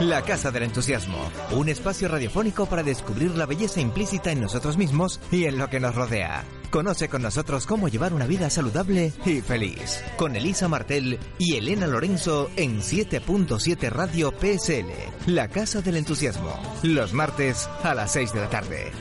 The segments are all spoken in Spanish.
La Casa del Entusiasmo, un espacio radiofónico para descubrir la belleza implícita en nosotros mismos y en lo que nos rodea. Conoce con nosotros cómo llevar una vida saludable y feliz. Con Elisa Martel y Elena Lorenzo en 7.7 Radio PSL. La Casa del Entusiasmo, los martes a las 6 de la tarde.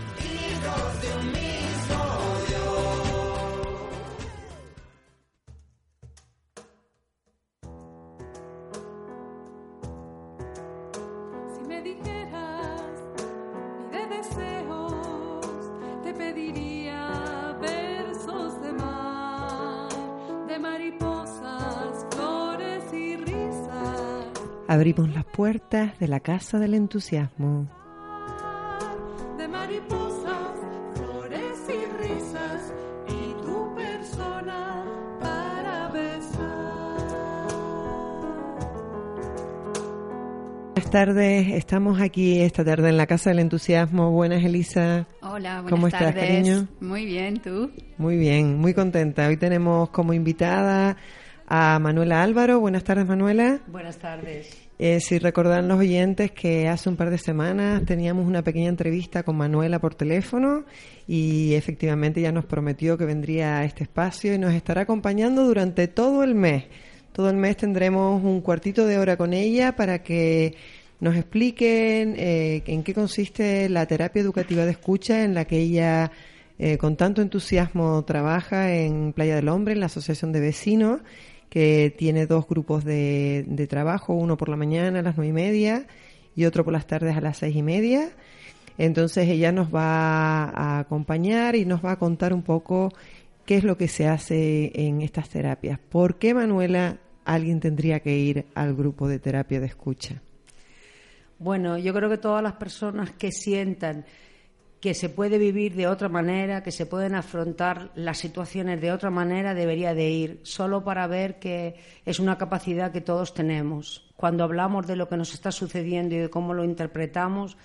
Abrimos las puertas de la Casa del Entusiasmo. De mariposas, flores y risas, y tu persona para besar. Buenas tardes, estamos aquí esta tarde en la Casa del Entusiasmo. Buenas, Elisa. Hola, buenas ¿Cómo estás, tardes. cariño? Muy bien, ¿tú? Muy bien, muy contenta. Hoy tenemos como invitada a Manuela Álvaro. Buenas tardes, Manuela. Buenas tardes. Eh, si recordan los oyentes que hace un par de semanas teníamos una pequeña entrevista con Manuela por teléfono y efectivamente ya nos prometió que vendría a este espacio y nos estará acompañando durante todo el mes. Todo el mes tendremos un cuartito de hora con ella para que nos expliquen eh, en qué consiste la terapia educativa de escucha en la que ella eh, con tanto entusiasmo trabaja en Playa del Hombre, en la Asociación de Vecinos, que tiene dos grupos de, de trabajo, uno por la mañana a las nueve y media y otro por las tardes a las seis y media. Entonces ella nos va a acompañar y nos va a contar un poco qué es lo que se hace en estas terapias. ¿Por qué, Manuela, alguien tendría que ir al grupo de terapia de escucha? Bueno, yo creo que todas las personas que sientan que se puede vivir de otra manera, que se pueden afrontar las situaciones de otra manera, debería de ir, solo para ver que es una capacidad que todos tenemos. Cuando hablamos de lo que nos está sucediendo y de cómo lo interpretamos,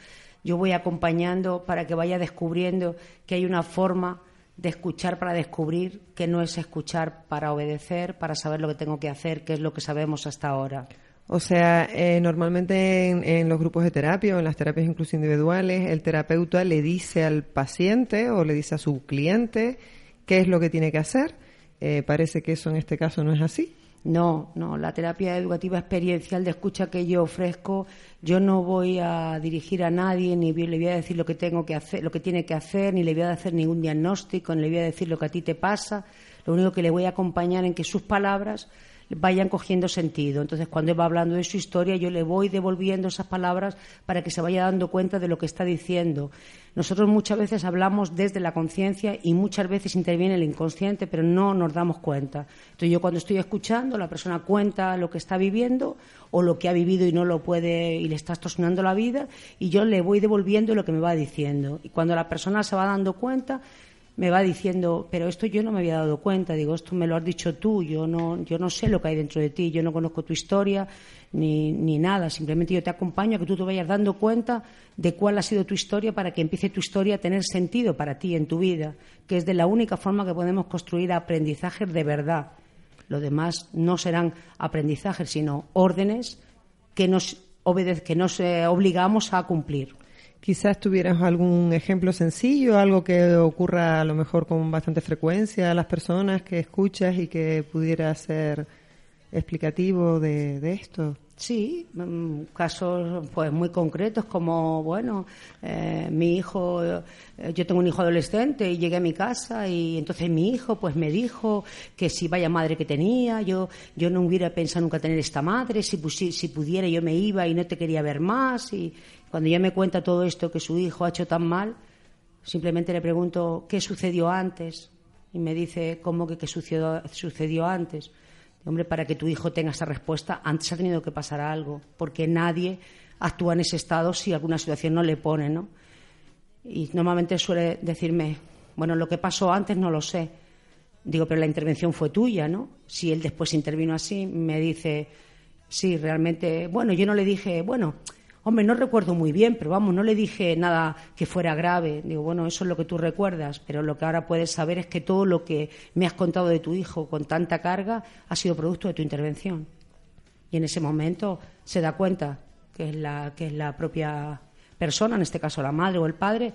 yo voy acompañando para que vaya descubriendo que hay una forma de escuchar para descubrir, que no es escuchar para obedecer, para saber lo que tengo que hacer, que es lo que sabemos hasta ahora. O sea, eh, normalmente en, en los grupos de terapia o en las terapias incluso individuales, el terapeuta le dice al paciente o le dice a su cliente qué es lo que tiene que hacer. Eh, parece que eso en este caso no es así. No, no, la terapia educativa experiencial de escucha que yo ofrezco, yo no voy a dirigir a nadie, ni le voy a decir lo que tengo que hacer, lo que tiene que hacer, ni le voy a hacer ningún diagnóstico, ni le voy a decir lo que a ti te pasa. Lo único que le voy a acompañar en que sus palabras vayan cogiendo sentido. Entonces, cuando él va hablando de su historia, yo le voy devolviendo esas palabras para que se vaya dando cuenta de lo que está diciendo. Nosotros muchas veces hablamos desde la conciencia y muchas veces interviene el inconsciente, pero no nos damos cuenta. Entonces, yo cuando estoy escuchando, la persona cuenta lo que está viviendo o lo que ha vivido y no lo puede y le está extorsionando la vida y yo le voy devolviendo lo que me va diciendo. Y cuando la persona se va dando cuenta, me va diciendo, pero esto yo no me había dado cuenta, digo, esto me lo has dicho tú, yo no, yo no sé lo que hay dentro de ti, yo no conozco tu historia ni, ni nada, simplemente yo te acompaño a que tú te vayas dando cuenta de cuál ha sido tu historia para que empiece tu historia a tener sentido para ti en tu vida, que es de la única forma que podemos construir aprendizajes de verdad. Lo demás no serán aprendizajes, sino órdenes que nos, obedez que nos eh, obligamos a cumplir. Quizás tuvieras algún ejemplo sencillo, algo que ocurra a lo mejor con bastante frecuencia a las personas que escuchas y que pudiera ser explicativo de, de esto. Sí, mm, casos pues muy concretos como bueno, eh, mi hijo, eh, yo tengo un hijo adolescente y llegué a mi casa y entonces mi hijo pues me dijo que si vaya madre que tenía, yo yo no hubiera pensado nunca tener esta madre, si si pudiera yo me iba y no te quería ver más y cuando ya me cuenta todo esto que su hijo ha hecho tan mal, simplemente le pregunto qué sucedió antes y me dice cómo que qué sucedió antes. Hombre, para que tu hijo tenga esa respuesta, antes ha tenido que pasar algo, porque nadie actúa en ese estado si alguna situación no le pone, ¿no? Y normalmente suele decirme, bueno, lo que pasó antes no lo sé. Digo, pero la intervención fue tuya, ¿no? Si él después intervino así, me dice, sí, realmente, bueno, yo no le dije, bueno, hombre, no recuerdo muy bien, pero vamos, no le dije nada que fuera grave. Digo, bueno, eso es lo que tú recuerdas, pero lo que ahora puedes saber es que todo lo que me has contado de tu hijo con tanta carga ha sido producto de tu intervención. Y en ese momento se da cuenta que es la, que es la propia persona, en este caso la madre o el padre,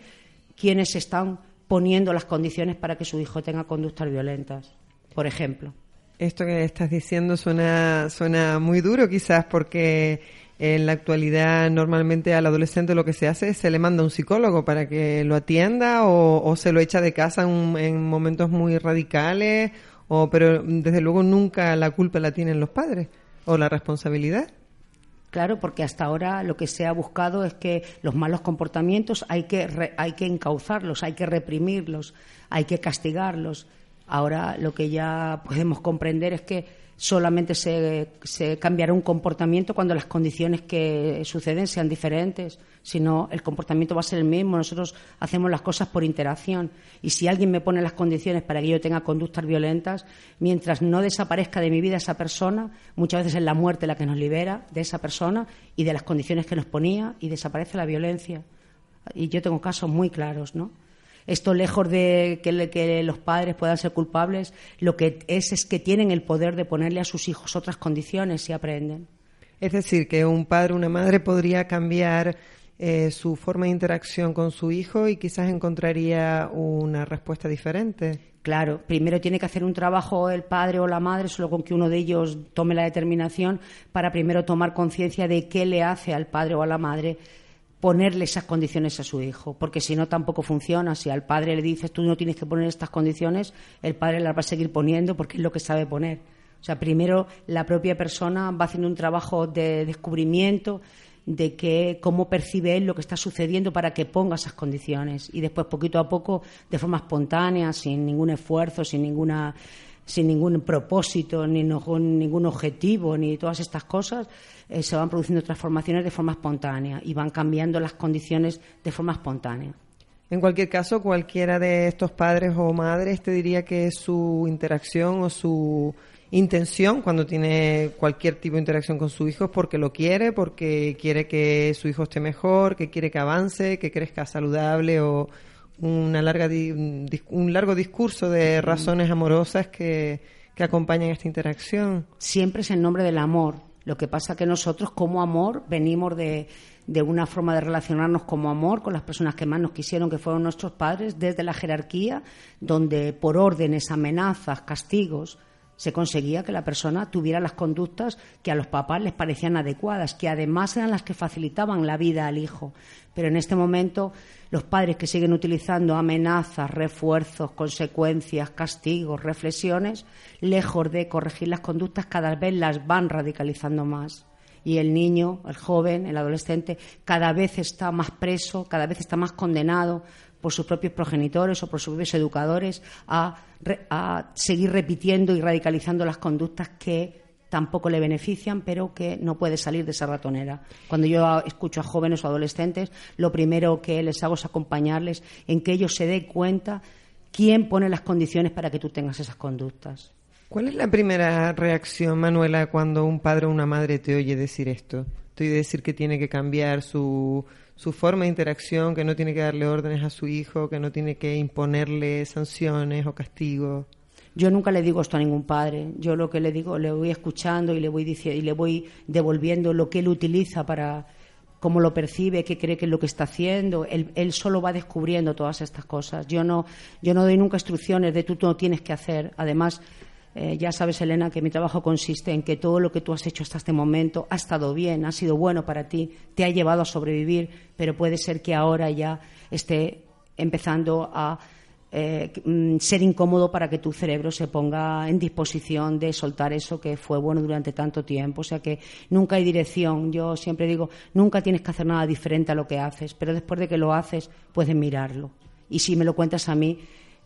quienes están poniendo las condiciones para que su hijo tenga conductas violentas, por ejemplo. Esto que estás diciendo suena, suena muy duro quizás porque en la actualidad normalmente al adolescente lo que se hace es se le manda a un psicólogo para que lo atienda o, se lo echa de casa en, en momentos muy radicales, o, pero desde luego nunca la culpa la tienen los padres o la responsabilidad. Claro, porque hasta ahora lo que se ha buscado es que los malos comportamientos hay que, re- hay que encauzarlos, hay que reprimirlos, hay que castigarlos. Ahora lo que ya podemos comprender es que solamente se, se cambiará un comportamiento cuando las condiciones que suceden sean diferentes. Si no, el comportamiento va a ser el mismo. Nosotros hacemos las cosas por interacción. Y si alguien me pone las condiciones para que yo tenga conductas violentas, mientras no desaparezca de mi vida esa persona, muchas veces es la muerte la que nos libera de esa persona y de las condiciones que nos ponía y desaparece la violencia. Y yo tengo casos muy claros, ¿no? Esto, lejos de que, los padres puedan ser culpables, lo que es es que tienen el poder de ponerle a sus hijos otras condiciones si aprenden. Es decir, que un padre o una madre podría cambiar eh, su forma de interacción con su hijo y quizás encontraría una respuesta diferente. Claro, primero tiene que hacer un trabajo el padre o la madre, solo con que uno de ellos tome la determinación para primero tomar conciencia de qué le hace al padre o a la madre ponerle esas condiciones a su hijo, porque si no tampoco funciona. Si al padre le dices tú no tienes que poner estas condiciones, el padre las va a seguir poniendo porque es lo que sabe poner. O sea, primero la propia persona va haciendo un trabajo de descubrimiento de que cómo percibe él lo que está sucediendo para que ponga esas condiciones y después poquito a poco de forma espontánea sin ningún esfuerzo sin ninguna sin ningún propósito ni con ningún objetivo ni todas estas cosas eh, se van produciendo transformaciones de forma espontánea y van cambiando las condiciones de forma espontánea. En cualquier caso, cualquiera de estos padres o madres te diría que su interacción o su intención cuando tiene cualquier tipo de interacción con su hijo es porque lo quiere, porque quiere que su hijo esté mejor, que quiere que avance, que crezca saludable o una larga di- un dis- un largo discurso de razones amorosas que, que acompañan esta interacción. siempre es en nombre del amor. Lo que pasa que nosotros como amor venimos de, de una forma de relacionarnos como amor con las personas que más nos quisieron, que fueron nuestros padres, desde la jerarquía, donde por órdenes, amenazas, castigos, se conseguía que la persona tuviera las conductas que a los papás les parecían adecuadas, que además eran las que facilitaban la vida al hijo. Pero en este momento los padres que siguen utilizando amenazas, refuerzos, consecuencias, castigos, reflexiones, lejos de corregir las conductas, cada vez las van radicalizando más. Y el niño, el joven, el adolescente, cada vez está más preso, cada vez está más condenado por sus propios progenitores o por sus propios educadores a, a seguir repitiendo y radicalizando las conductas que tampoco le benefician, pero que no puede salir de esa ratonera. Cuando yo escucho a jóvenes o adolescentes, lo primero que les hago es acompañarles en que ellos se den cuenta quién pone las condiciones para que tú tengas esas conductas. ¿Cuál es la primera reacción, Manuela, cuando un padre o una madre te oye decir esto? Te oye decir que tiene que cambiar su, su forma de interacción, que no tiene que darle órdenes a su hijo, que no tiene que imponerle sanciones o castigos. Yo nunca le digo esto a ningún padre. Yo lo que le digo, le voy escuchando y le voy diciendo y le voy devolviendo lo que él utiliza para cómo lo percibe, qué cree que es lo que está haciendo. Él, solo va descubriendo todas estas cosas. Yo no, yo no doy nunca instrucciones de tú no tienes que hacer. Además, eh, ya sabes, Elena, que mi trabajo consiste en que todo lo que tú has hecho hasta este momento ha estado bien, ha sido bueno para ti, te ha llevado a sobrevivir, pero puede ser que ahora ya esté empezando a eh, mm, ser incómodo para que tu cerebro se ponga en disposición de soltar eso que fue bueno durante tanto tiempo. O sea que nunca hay dirección. Yo siempre digo, nunca tienes que hacer nada diferente a lo que haces, pero después de que lo haces, puedes mirarlo. Y si me lo cuentas a mí,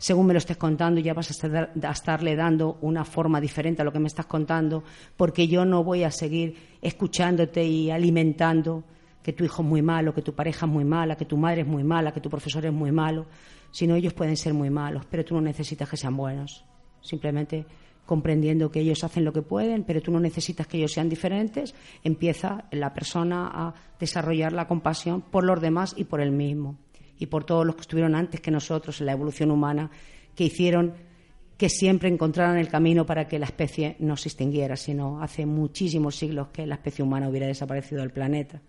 según me lo estés contando, ya vas a, estar- estarle dando una forma diferente a lo que me estás contando, porque yo no voy a seguir escuchándote y alimentando que tu hijo es muy malo, que tu pareja es muy mala, que tu madre es muy mala, que tu profesor es muy malo, sino ellos pueden ser muy malos, pero tú no necesitas que sean buenos. Simplemente comprendiendo que ellos hacen lo que pueden, pero tú no necesitas que ellos sean diferentes, empieza la persona a desarrollar la compasión por los demás y por él mismo, y por todos los que estuvieron antes que nosotros en la evolución humana, que hicieron que siempre encontraran el camino para que la especie no se extinguiera, sino hace muchísimos siglos que la especie humana hubiera desaparecido del planeta.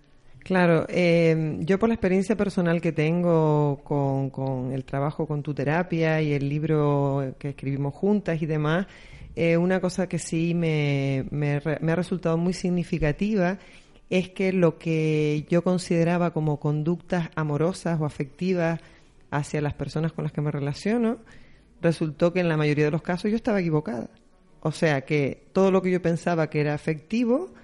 Claro, eh, yo por la experiencia personal que tengo con, con el trabajo con tu terapia y el libro que escribimos juntas y demás, eh, una cosa que sí me, me me ha resultado muy significativa es que lo que yo consideraba como conductas amorosas o afectivas hacia las personas con las que me relaciono, resultó que en la mayoría de los casos yo estaba equivocada. O sea que todo lo que yo pensaba que era afectivo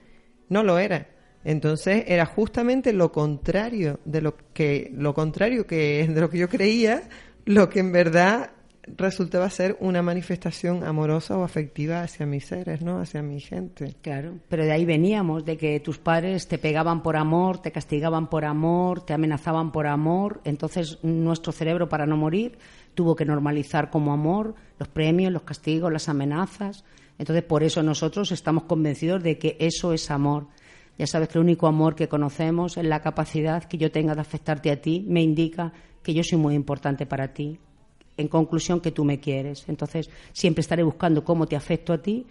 no lo era. Entonces era justamente lo contrario de lo que lo contrario que de lo que yo creía, lo que en verdad resultaba ser una manifestación amorosa o afectiva hacia mis seres, ¿no? Hacia mi gente. Claro, pero de ahí veníamos, de que tus padres te pegaban por amor, te castigaban por amor, te amenazaban por amor, entonces nuestro cerebro para no morir tuvo que normalizar como amor los premios, los castigos, las amenazas. Entonces por eso nosotros estamos convencidos de que eso es amor. Ya sabes que el único amor que conocemos es la capacidad que yo tenga de afectarte a ti, me indica que yo soy muy importante para ti. En conclusión, que tú me quieres. Entonces, siempre estaré buscando cómo te afecto a ti,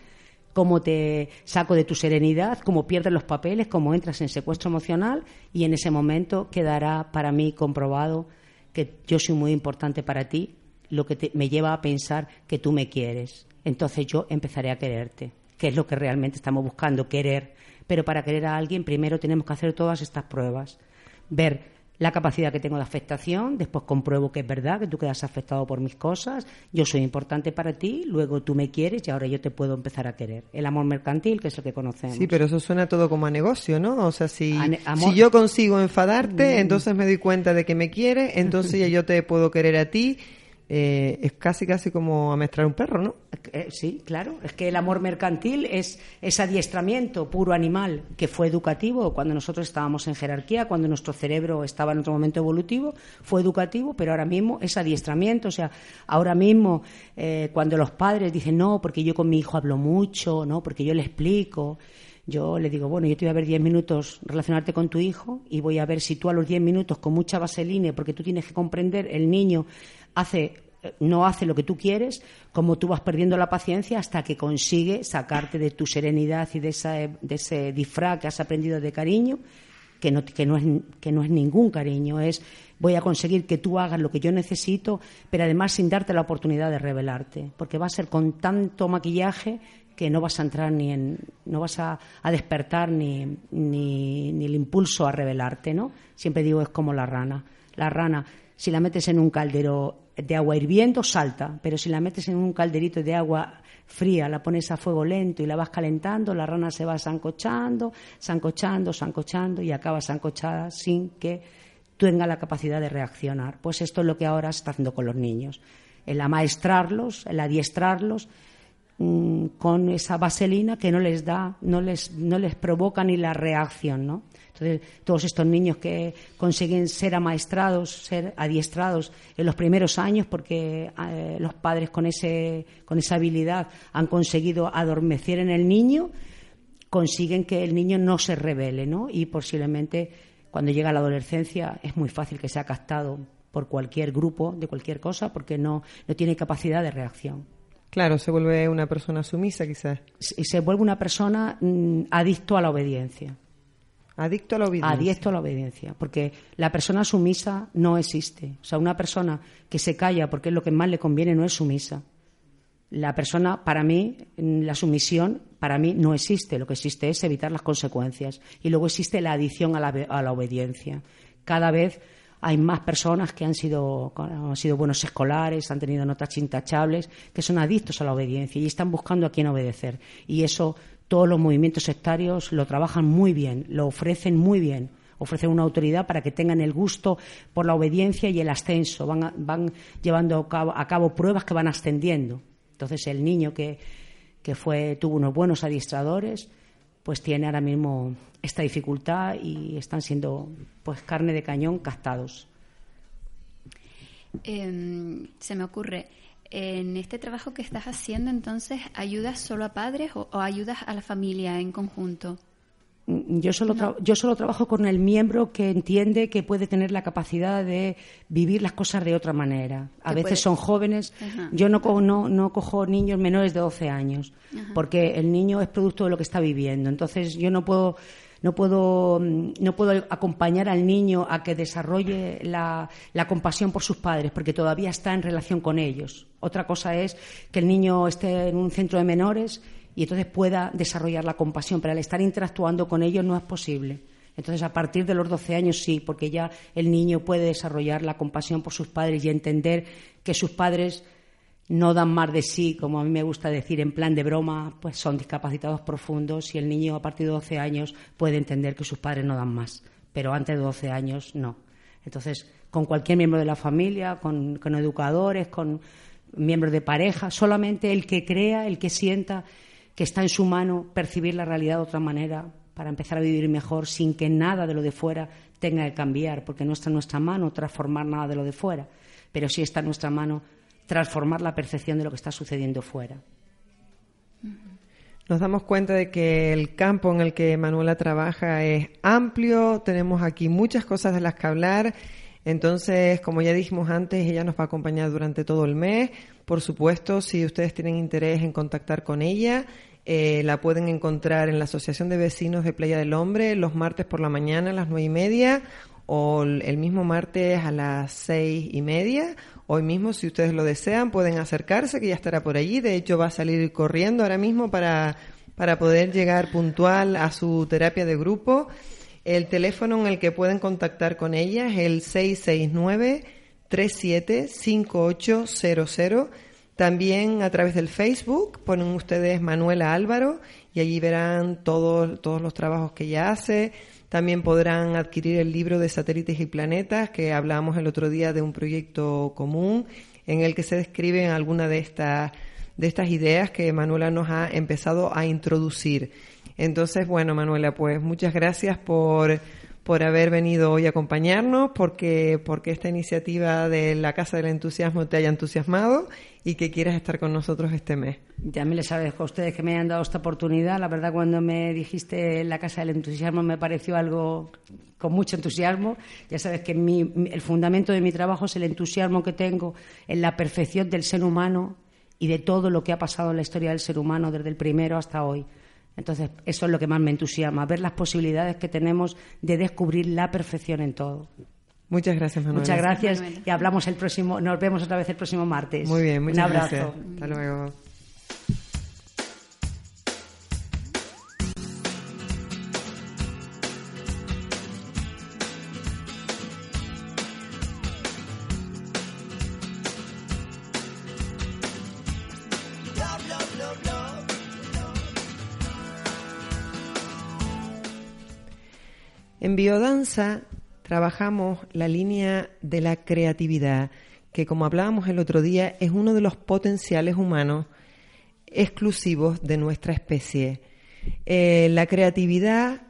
cómo te saco de tu serenidad, cómo pierdes los papeles, cómo entras en secuestro emocional y en ese momento quedará para mí comprobado que yo soy muy importante para ti, lo que me lleva a pensar que tú me quieres. Entonces yo empezaré a quererte, que es lo que realmente estamos buscando, querer. Pero para querer a alguien primero tenemos que hacer todas estas pruebas. Ver la capacidad que tengo de afectación, después compruebo que es verdad, que tú quedas afectado por mis cosas, yo soy importante para ti, luego tú me quieres y ahora yo te puedo empezar a querer. El amor mercantil, que es lo que conocemos. Sí, pero eso suena todo como a negocio, ¿no? O sea, si, Mm. si yo consigo enfadarte, entonces me doy cuenta de que me quieres, entonces ya yo te puedo querer a ti. Eh, es casi, casi como amestrar un perro, ¿no? Eh, sí, claro. Es que el amor mercantil es ese adiestramiento puro animal que fue educativo cuando nosotros estábamos en jerarquía, cuando nuestro cerebro estaba en otro momento evolutivo, fue educativo, pero ahora mismo es adiestramiento. O sea, ahora mismo eh, cuando los padres dicen no, porque yo con mi hijo hablo mucho, no, porque yo le explico. Yo le digo, bueno, yo te voy a ver 10 minutos relacionarte con tu hijo y voy a ver si tú a los 10 minutos con mucha vaselina, porque tú tienes que comprender, el niño hace no hace lo que tú quieres, como tú vas perdiendo la paciencia hasta que consigue sacarte de tu serenidad y de, esa, de ese disfraz que has aprendido de cariño, que no, que, no es, que no es ningún cariño, es voy a conseguir que tú hagas lo que yo necesito, pero además sin darte la oportunidad de revelarte, porque va a ser con tanto maquillaje que no vas a entrar ni en, no vas a, a despertar ni, ni, ni el impulso a revelarte, ¿no? Siempre digo es como la rana. La rana, si la metes en un caldero de agua hirviendo, salta, pero si la metes en un calderito de agua fría, la pones a fuego lento y la vas calentando, la rana se va sancochando, sancochando, sancochando y acaba sancochada sin que tenga la capacidad de reaccionar. Pues esto es lo que ahora se está haciendo con los niños. El amaestrarlos, el adiestrarlos mmm, con esa vaselina que no les da, no les, no les provoca ni la reacción, ¿no? Entonces, todos estos niños que consiguen ser amaestrados, ser adiestrados en los primeros años, porque eh, los padres con, ese, con esa habilidad han conseguido adormecer en el niño, consiguen que el niño no se revele, ¿no? Y posiblemente cuando llega a la adolescencia es muy fácil que sea captado por cualquier grupo de cualquier cosa porque no, no tiene capacidad de reacción. Claro, se vuelve una persona sumisa quizás. Y se vuelve una persona mmm, adicto a la obediencia. Adicto a la obediencia. Adicto a la obediencia, porque la persona sumisa no existe. O sea, una persona que se calla porque es lo que más le conviene no es sumisa. La persona, para mí, la sumisión, para mí no existe. Lo que existe es evitar las consecuencias. Y luego existe la adicción a la, obediencia. Cada vez hay más personas que han sido, han sido buenos escolares, han tenido notas intachables, que son adictos a la obediencia y están buscando a quién obedecer. Y eso todos los movimientos sectarios lo trabajan muy bien, lo ofrecen muy bien. ofrecer una autoridad para que tengan el gusto por la obediencia y el ascenso. Van, van llevando a cabo, a cabo pruebas que van ascendiendo. Entonces el niño que, que fue, tuvo unos buenos adiestradores, pues tiene ahora mismo esta dificultad y están siendo pues carne de cañón captados. Em, se me ocurre, en este trabajo que estás haciendo, entonces, ¿ayudas solo a padres o, o ayudas a la familia en conjunto? Mm, Yo solo, tra- yo solo trabajo con el miembro que entiende que puede tener la capacidad de vivir las cosas de otra manera. A veces puede- son jóvenes. Ajá. Yo no, co- no, no cojo niños menores de 12 años, porque el niño es producto de lo que está viviendo. Entonces yo no puedo, no puedo, mm, no puedo acompañar al niño a que desarrolle la, la compasión por sus padres, porque todavía está en relación con ellos. Otra cosa es que el niño esté en un centro de menores y entonces pueda desarrollar la compasión, pero al estar interactuando con ellos no es posible. Entonces, a partir de los 12 años sí, porque ya el niño puede desarrollar la compasión por sus padres y entender que sus padres no dan más de sí, como a mí me gusta decir en plan de broma, pues son discapacitados profundos y el niño a partir de 12 años puede entender que sus padres no dan más, pero antes de 12 años no. Entonces, con cualquier miembro de la familia, con, educadores, con miembros de pareja, solamente el que crea, el que sienta que está en su mano percibir la realidad de otra manera para empezar a vivir mejor sin que nada de lo de fuera tenga que cambiar, porque no está en nuestra mano transformar nada de lo de fuera, pero sí está en nuestra mano transformar la percepción de lo que está sucediendo fuera. Nos damos cuenta de que el campo en el que Manuela trabaja es amplio, tenemos aquí muchas cosas de las que hablar. Entonces, como ya dijimos antes, ella nos va a acompañar durante todo el mes. Por supuesto, si ustedes tienen interés en contactar con ella, eh, la pueden encontrar en la Asociación de Vecinos de Playa del Hombre los martes por la mañana a las nueve y media o el mismo martes a las seis y media. Hoy mismo, si ustedes lo desean, pueden acercarse, que ya estará por allí. De hecho, va a salir corriendo ahora mismo para, para poder llegar puntual a su terapia de grupo. El teléfono en el que pueden contactar con ella es el 669 375800. También a través del Facebook ponen ustedes Manuela Álvaro y allí verán todos, todos los trabajos que ella hace. También podrán adquirir el libro de satélites y planetas que hablábamos el otro día de un proyecto común en el que se describen algunas de estas de estas ideas que Manuela nos ha empezado a introducir. Entonces, bueno, Manuela, pues muchas gracias por, por haber venido hoy a acompañarnos, porque, porque esta iniciativa de la Casa del Entusiasmo te haya entusiasmado y que quieras estar con nosotros este mes. Ya me les agradezco a ustedes que me hayan dado esta oportunidad. La verdad, cuando me dijiste la Casa del Entusiasmo me pareció algo con mucho entusiasmo. Ya sabes que mi- el fundamento de mi trabajo es el entusiasmo que tengo en la perfección del ser humano y de todo lo que ha pasado en la historia del ser humano desde el primero hasta hoy. Entonces, eso es lo que más me entusiasma, ver las posibilidades que tenemos de descubrir la perfección en todo. Muchas gracias, Manuela. Muchas gracias Manuela. y hablamos el próximo, nos vemos otra vez el próximo martes. Muy bien, muchas Un abrazo. gracias. Hasta luego. Biodanza trabajamos la línea de la creatividad, que como hablábamos el otro día, es uno de los potenciales humanos exclusivos de nuestra especie. Eh, la creatividad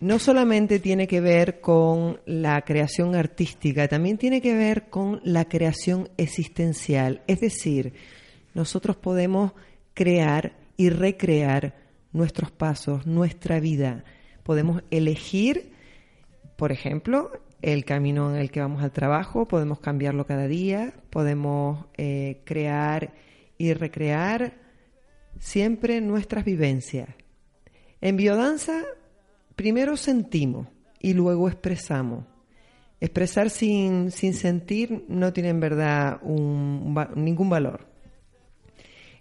no solamente tiene que ver con la creación artística, también tiene que ver con la creación existencial. Es decir, nosotros podemos crear y recrear nuestros pasos, nuestra vida. Podemos elegir, por ejemplo, el camino en el que vamos al trabajo, podemos cambiarlo cada día, podemos eh, crear y recrear siempre nuestras vivencias. En biodanza, primero sentimos y luego expresamos. Expresar sin, sin sentir no tiene en verdad ningún valor.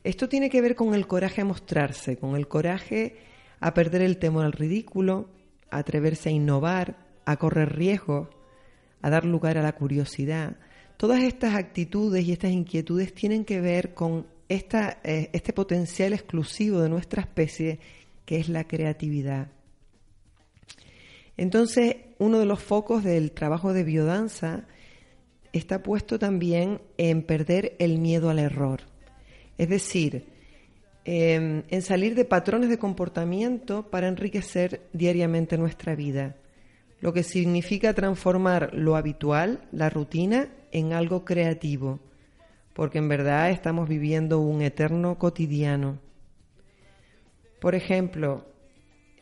Esto tiene que ver con el coraje a mostrarse, con el coraje a perder el temor al ridículo, a atreverse a innovar, a correr riesgos, a dar lugar a la curiosidad. Todas estas actitudes y estas inquietudes tienen que ver con esta, eh, este potencial exclusivo de nuestra especie, que es la creatividad. Entonces, uno de los focos del trabajo de biodanza está puesto también en perder el miedo al error. Es decir, eh, en salir de patrones de comportamiento para enriquecer diariamente nuestra vida, lo que significa transformar lo habitual, la rutina, en algo creativo, porque en verdad estamos viviendo un eterno cotidiano. Por ejemplo,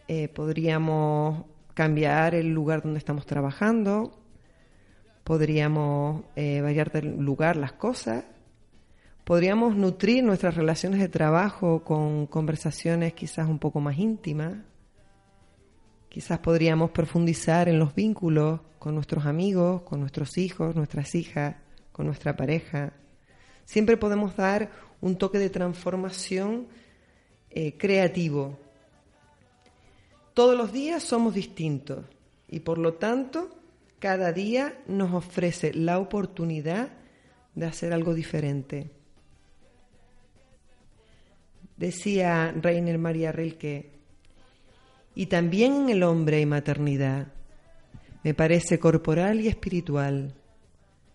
eh, podríamos cambiar el lugar donde estamos trabajando, podríamos eh, variar del lugar las cosas, podríamos nutrir nuestras relaciones de trabajo con conversaciones quizás un poco más íntimas, quizás podríamos profundizar en los vínculos con nuestros amigos, con nuestros hijos, nuestras hijas, con nuestra pareja. Siempre podemos dar un toque de transformación eh, creativo todos los días somos distintos y por lo tanto cada día nos ofrece la oportunidad de hacer algo diferente. Decía Reiner María Rilke, y también en el hombre hay maternidad, me parece corporal y espiritual.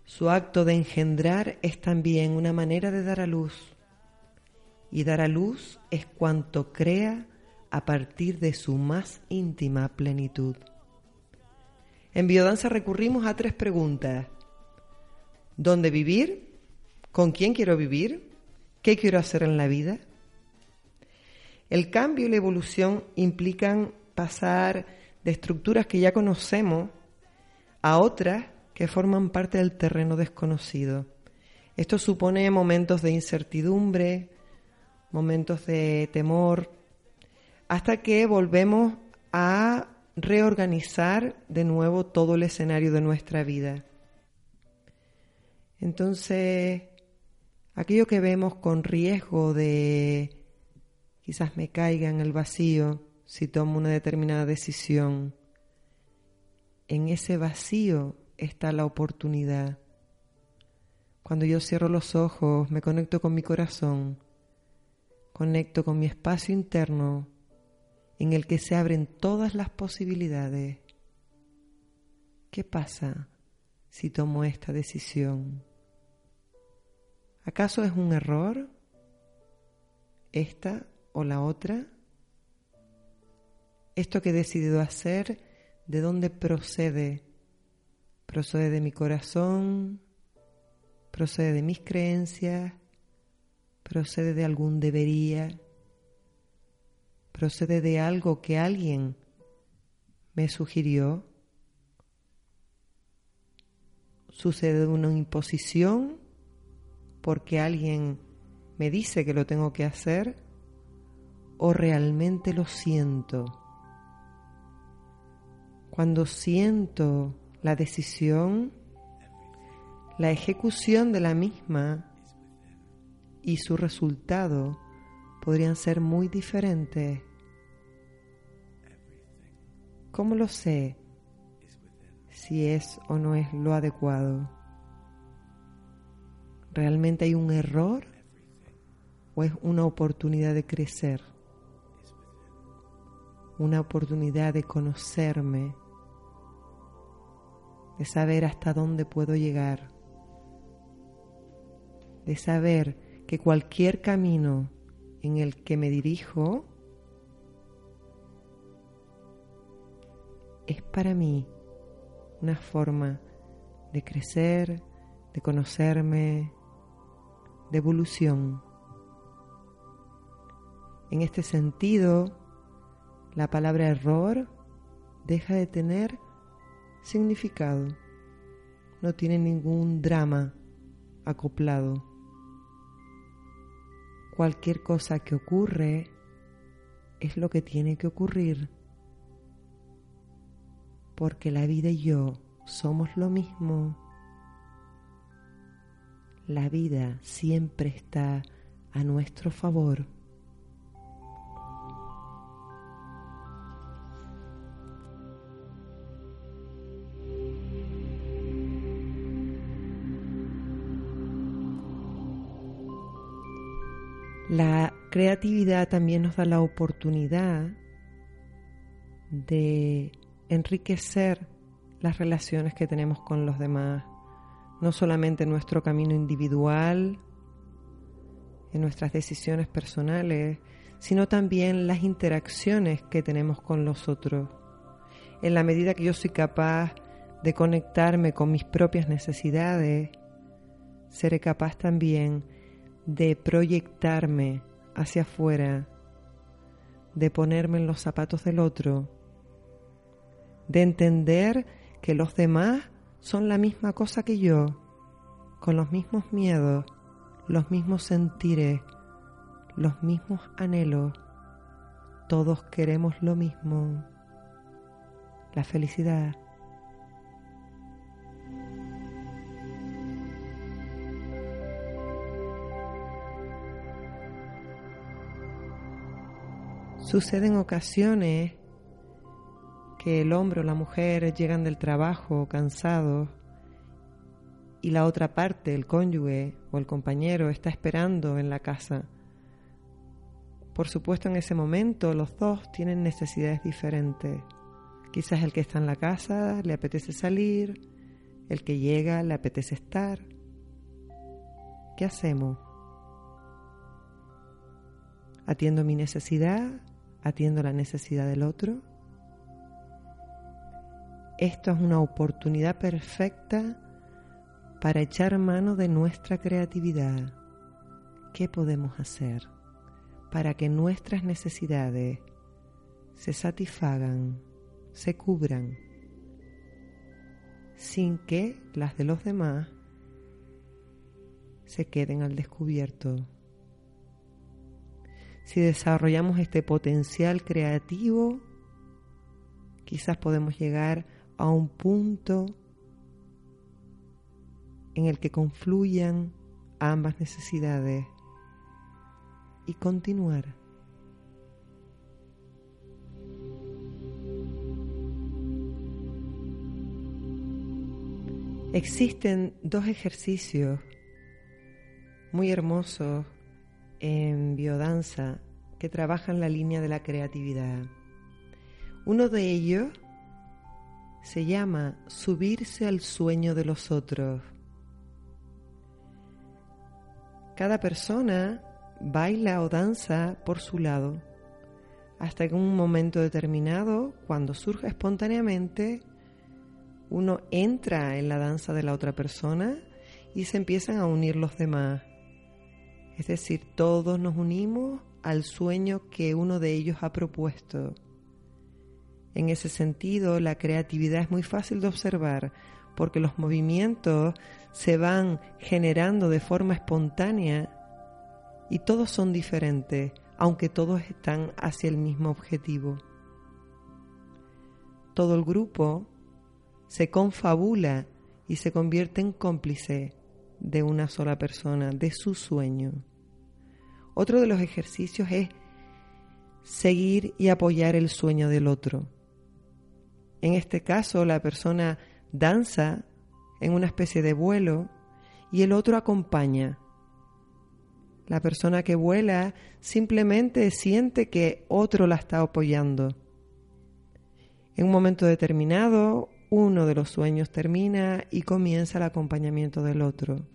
Su acto de engendrar es también una manera de dar a luz, y dar a luz es cuanto crea a partir de su más íntima plenitud. En biodanza recurrimos a tres preguntas. ¿Dónde vivir? ¿Con quién quiero vivir? ¿Qué quiero hacer en la vida? El cambio y la evolución implican pasar de estructuras que ya conocemos a otras que forman parte del terreno desconocido. Esto supone momentos de incertidumbre, momentos de temor, hasta que volvemos a reorganizar de nuevo todo el escenario de nuestra vida. Entonces, aquello que vemos con riesgo de quizás me caiga en el vacío si tomo una determinada decisión, en ese vacío está la oportunidad. Cuando yo cierro los ojos, me conecto con mi corazón, conecto con mi espacio interno, en el que se abren todas las posibilidades. ¿Qué pasa si tomo esta decisión? ¿Acaso es un error? ¿Esta o la otra? ¿Esto que he decidido hacer, de dónde procede? ¿Procede de mi corazón? ¿Procede de mis creencias? ¿Procede de algún debería? procede de algo que alguien me sugirió, sucede una imposición porque alguien me dice que lo tengo que hacer o realmente lo siento. Cuando siento la decisión, la ejecución de la misma y su resultado podrían ser muy diferentes. ¿Cómo lo sé si es o no es lo adecuado? ¿Realmente hay un error o es una oportunidad de crecer? Una oportunidad de conocerme, de saber hasta dónde puedo llegar, de saber que cualquier camino en el que me dirijo es para mí una forma de crecer, de conocerme, de evolución. En este sentido, la palabra error deja de tener significado, no tiene ningún drama acoplado cualquier cosa que ocurre es lo que tiene que ocurrir. Porque la vida y yo somos lo mismo. La vida siempre está a nuestro favor. La creatividad también nos da la oportunidad de enriquecer las relaciones que tenemos con los demás, no solamente en nuestro camino individual, en nuestras decisiones personales, sino también las interacciones que tenemos con los otros. En la medida que yo soy capaz de conectarme con mis propias necesidades, seré capaz también de proyectarme hacia afuera, de ponerme en los zapatos del otro, de entender que los demás son la misma cosa que yo, con los mismos miedos, los mismos sentires, los mismos anhelos. Todos queremos lo mismo, la felicidad. Sucede en ocasiones que el hombre o la mujer llegan del trabajo cansados y la otra parte, el cónyuge o el compañero, está esperando en la casa. Por supuesto, en ese momento los dos tienen necesidades diferentes. Quizás el que está en la casa le apetece salir, el que llega le apetece estar. ¿Qué hacemos? ¿Atiendo mi necesidad? ¿Atiendo la necesidad del otro? Esto es una oportunidad perfecta para echar mano de nuestra creatividad. ¿Qué podemos hacer para que nuestras necesidades se satisfagan, se cubran, sin que las de los demás se queden al descubierto? Si desarrollamos este potencial creativo, quizás podemos llegar a un punto en el que confluyan ambas necesidades y continuar. Existen dos ejercicios muy hermosos en biodanza que trabajan la línea de la creatividad. Uno de ellos se llama subirse al sueño de los otros. Cada persona baila o danza por su lado, hasta que en un momento determinado, cuando surge espontáneamente, uno entra en la danza de la otra persona y se empiezan a unir los demás. Es decir, todos nos unimos al sueño que uno de ellos ha propuesto. En ese sentido, la creatividad es muy fácil de observar porque los movimientos se van generando de forma espontánea y todos son diferentes, aunque todos están hacia el mismo objetivo. Todo el grupo se confabula y se convierte en cómplice de una sola persona, de su sueño. Otro de los ejercicios es seguir y apoyar el sueño del otro. En este caso, la persona danza en una especie de vuelo y el otro acompaña. La persona que vuela simplemente siente que otro la está apoyando. En un momento determinado, uno de los sueños termina y comienza el acompañamiento del otro.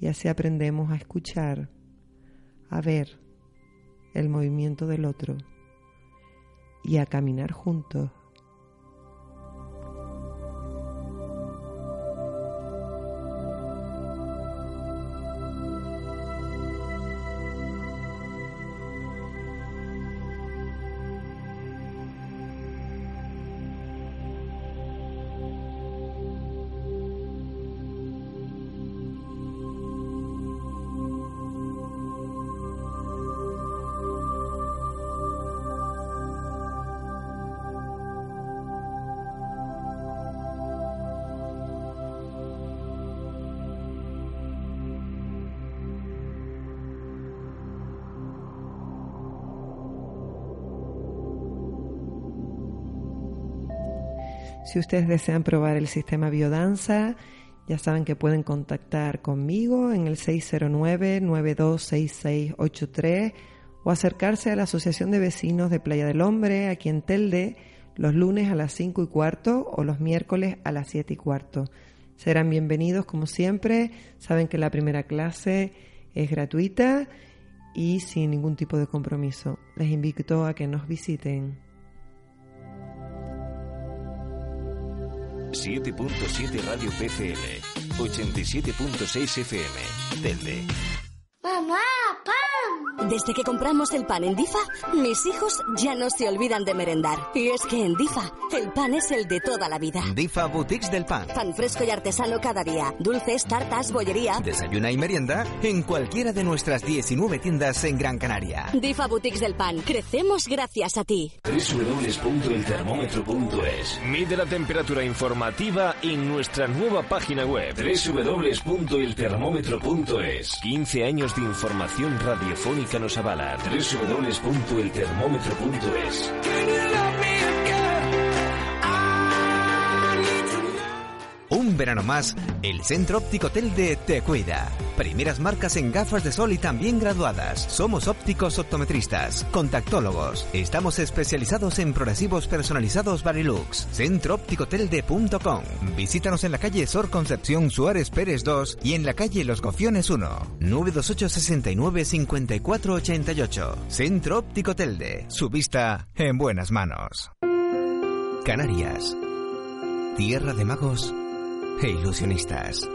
Y así aprendemos a escuchar, a ver el movimiento del otro y a caminar juntos Si ustedes desean probar el sistema biodanza, ya saben que pueden contactar conmigo en el 609-926683 o acercarse a la Asociación de Vecinos de Playa del Hombre, aquí en Telde, los lunes a las 5 y cuarto o los miércoles a las 7 y cuarto. Serán bienvenidos como siempre. Saben que la primera clase es gratuita y sin ningún tipo de compromiso. Les invito a que nos visiten. 7.7 Radio PCM, 87.6 FM, Telde. ¡Mamá! Desde que compramos el pan en Difa, mis hijos ya no se olvidan de merendar. Y es que en Difa, el pan es el de toda la vida. Difa Boutiques del Pan. Pan fresco y artesano cada día. Dulces, tartas, bollería. Desayuna y merienda en cualquiera de nuestras 19 tiendas en Gran Canaria. Difa Boutiques del Pan. Crecemos gracias a ti. www.eltermómetro.es Mide la temperatura informativa en nuestra nueva página web www.eltermómetro.es 15 años de información radiofónica nos avala. www.eltermómetro.es verano más, el Centro Óptico Telde te cuida. Primeras marcas en gafas de sol y también graduadas. Somos ópticos optometristas, contactólogos. Estamos especializados en progresivos personalizados Barilux. Centroopticotelde.com. Visítanos en la calle Sor Concepción Suárez Pérez 2 y en la calle Los Cofiones 1. 928 69 54 88. Centro Óptico Telde. Su vista en buenas manos. Canarias. Tierra de magos e ilusionistas.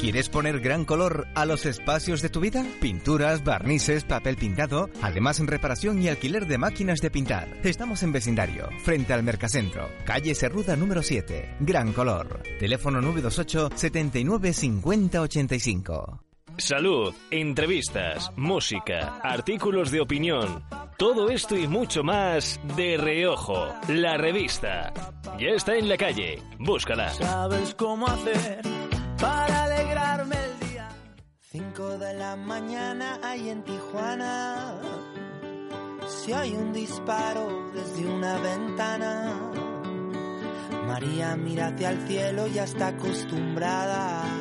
¿Quieres poner gran color a los espacios de tu vida? Pinturas, barnices, papel pintado, además en reparación y alquiler de máquinas de pintar. Estamos en vecindario, frente al Mercacentro, calle Cerruda número 7, Gran Color. Teléfono 928 79 50 85. Salud, entrevistas, música, artículos de opinión. Todo esto y mucho más de Reojo, la revista. Ya está en la calle. Búscala. ¿Sabes cómo hacer para alegrarme el día? Cinco de la mañana hay en Tijuana. Si hay un disparo desde una ventana, María mira hacia el cielo y está acostumbrada.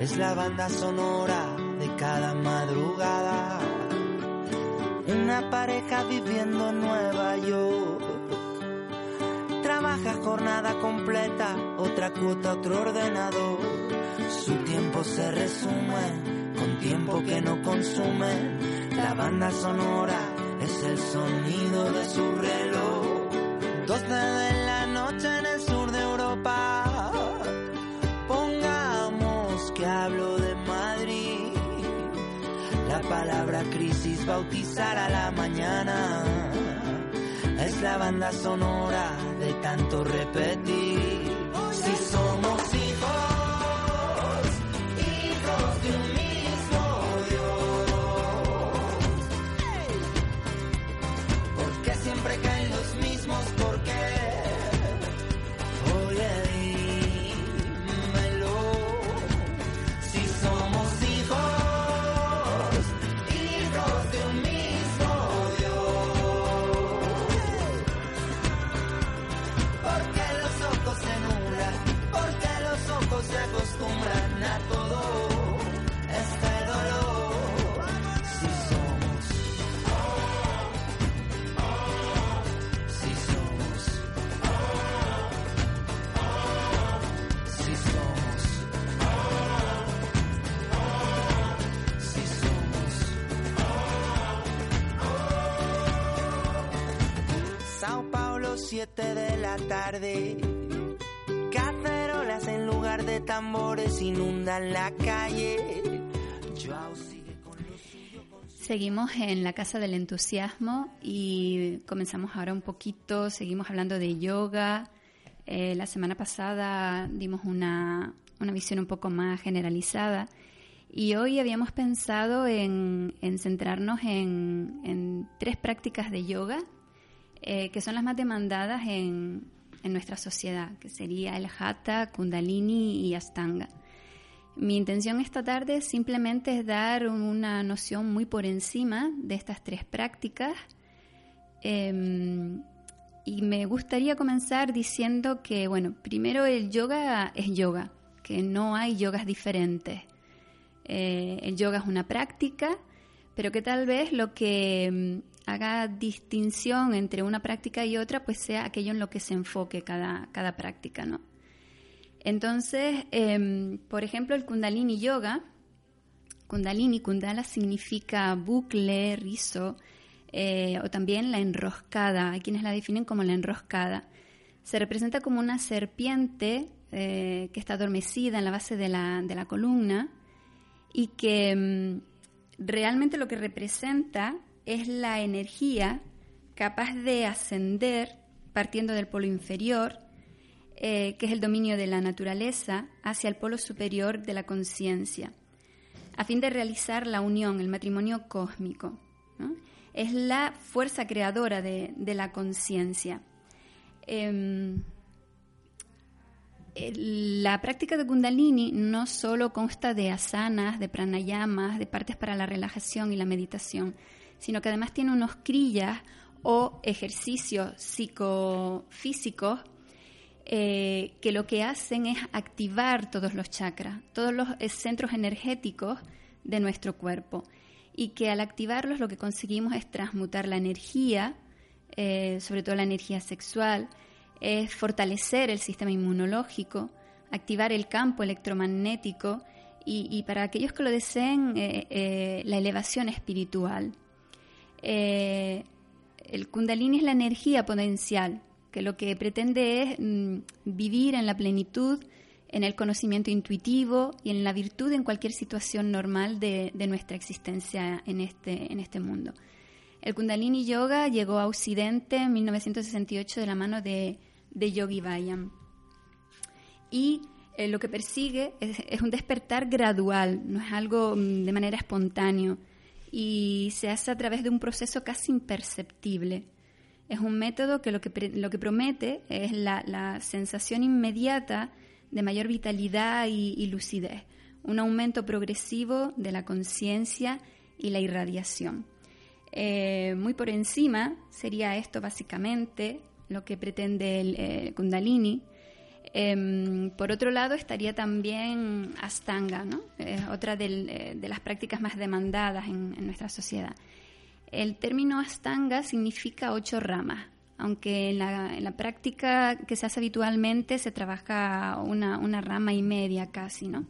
Es la banda sonora de cada madrugada. Una pareja viviendo en Nueva York. Trabaja jornada completa, otra cuota, otro ordenador. Su tiempo se resume con tiempo que no consume. La banda sonora es el sonido de su reloj. Bautizar a la mañana. Es la banda sonora de tanto repetir. La tarde. Cacerolas en lugar de tambores inundan la calle. Seguimos en la Casa del Entusiasmo y comenzamos ahora un poquito, seguimos hablando de yoga. Eh, la semana pasada dimos una, una visión un poco más generalizada y hoy habíamos pensado en, en centrarnos en, en tres prácticas de yoga eh, que son las más demandadas en, en nuestra sociedad, que sería el Hatha, Kundalini y Astanga. Mi intención esta tarde simplemente es dar una noción muy por encima de estas tres prácticas. Eh, y me gustaría comenzar diciendo que, bueno, primero el yoga es yoga, que no hay yogas diferentes. Eh, el yoga es una práctica, pero que tal vez lo que mm, haga distinción entre una práctica y otra pues sea aquello en lo que se enfoque cada, cada práctica, ¿no? Entonces, em, por ejemplo, el Kundalini Yoga, Kundalini, Kundala significa bucle, rizo, eh, o también la enroscada. Hay quienes la definen como la enroscada. Se representa como una serpiente eh, que está adormecida en la base de la, de la columna y que mm, realmente lo que representa es la energía capaz de ascender partiendo del polo inferior eh, que es el dominio de la naturaleza, hacia el polo superior de la conciencia, a fin de realizar la unión, el matrimonio cósmico. Es la fuerza creadora de, la conciencia. Em, la práctica de Kundalini no solo consta de asanas, de pranayamas, de partes para la relajación y la meditación, sino que además tiene unos crillas o ejercicios psicofísicos eh, que lo que hacen es activar todos los chakras, todos los eh, centros energéticos de nuestro cuerpo. Y que al activarlos lo que conseguimos es transmutar la energía, eh, sobre todo la energía sexual, es fortalecer el sistema inmunológico, activar el campo electromagnético y, para aquellos que lo deseen, la elevación espiritual. El kundalini es la energía potencial que lo que pretende es mm, vivir en la plenitud, en el conocimiento intuitivo y en la virtud en cualquier situación normal de, nuestra existencia en este, en este mundo. El Kundalini Yoga llegó a Occidente en 1968 de la mano de, Yogi Bayam. Y eh, lo que persigue es, es, un despertar gradual, no es algo mm, de manera espontánea y se hace a través de un proceso casi imperceptible. Es un método que lo que, lo que promete es la, sensación inmediata de mayor vitalidad y, lucidez, un aumento progresivo de la conciencia y la irradiación. Eh, muy por encima sería esto básicamente lo que pretende el Kundalini. Em, por otro lado estaría también Astanga, otra eh, de las prácticas más demandadas en nuestra sociedad. El término astanga significa ocho ramas, aunque en la, práctica que se hace habitualmente se trabaja una, rama y media casi, ¿no?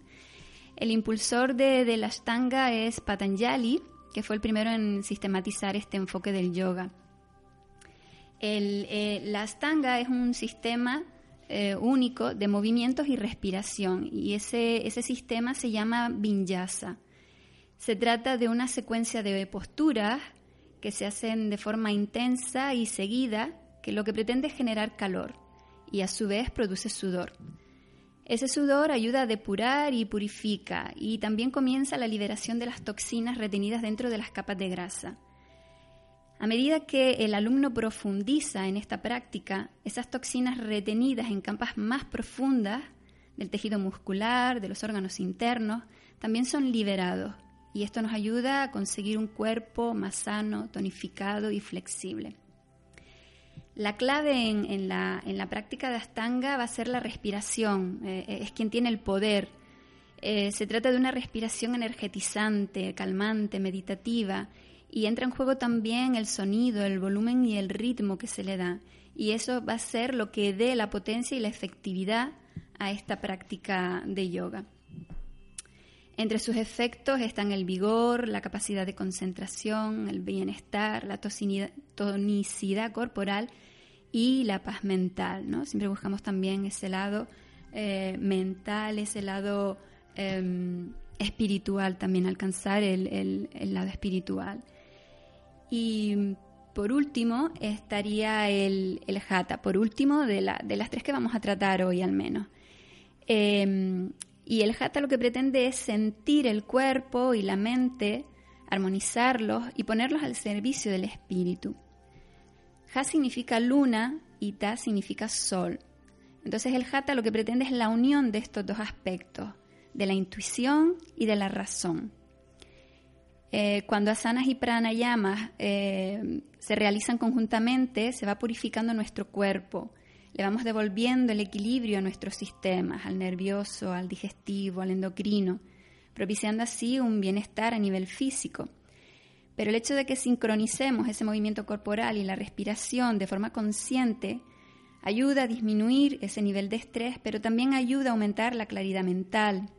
El impulsor de, la astanga es Patanjali, que fue el primero en sistematizar este enfoque del yoga. Eh, la astanga es un sistema eh, único de movimientos y respiración, y ese, ese sistema se llama vinyasa. Se trata de una secuencia de posturas que se hacen de forma intensa y seguida, que lo que pretende es generar calor y a su vez produce sudor. Ese sudor ayuda a depurar y purifica y también comienza la liberación de las toxinas retenidas dentro de las capas de grasa. A medida que el alumno profundiza en esta práctica, esas toxinas retenidas en capas más profundas del tejido muscular, de los órganos internos, también son liberados y esto nos ayuda a conseguir un cuerpo más sano, tonificado y flexible. La clave en, la, práctica de Astanga va a ser la respiración, eh, eh, es quien tiene el poder. Eh, se trata de una respiración energetizante, calmante, meditativa, y entra en juego también el sonido, el volumen y el ritmo que se le da. Y eso va a ser lo que dé la potencia y la efectividad a esta práctica de yoga. Entre sus efectos están el vigor, la capacidad de concentración, el bienestar, la tonicidad corporal y la paz mental. ¿no? Siempre buscamos también ese lado eh, mental, ese lado em, espiritual, también alcanzar el, lado espiritual. Y por último estaría el, jata, por último de, las tres que vamos a tratar hoy al menos. Em, y el hatha lo que pretende es sentir el cuerpo y la mente, armonizarlos y ponerlos al servicio del espíritu. Ha significa luna y ta significa sol. Entonces el hatha lo que pretende es la unión de estos dos aspectos, de la intuición y de la razón. Eh, cuando asanas y pranayamas eh, se realizan conjuntamente, se va purificando nuestro cuerpo le vamos devolviendo el equilibrio a nuestros sistemas, al nervioso, al digestivo, al endocrino, propiciando así un bienestar a nivel físico. Pero el hecho de que sincronicemos ese movimiento corporal y la respiración de forma consciente ayuda a disminuir ese nivel de estrés, pero también ayuda a aumentar la claridad mental,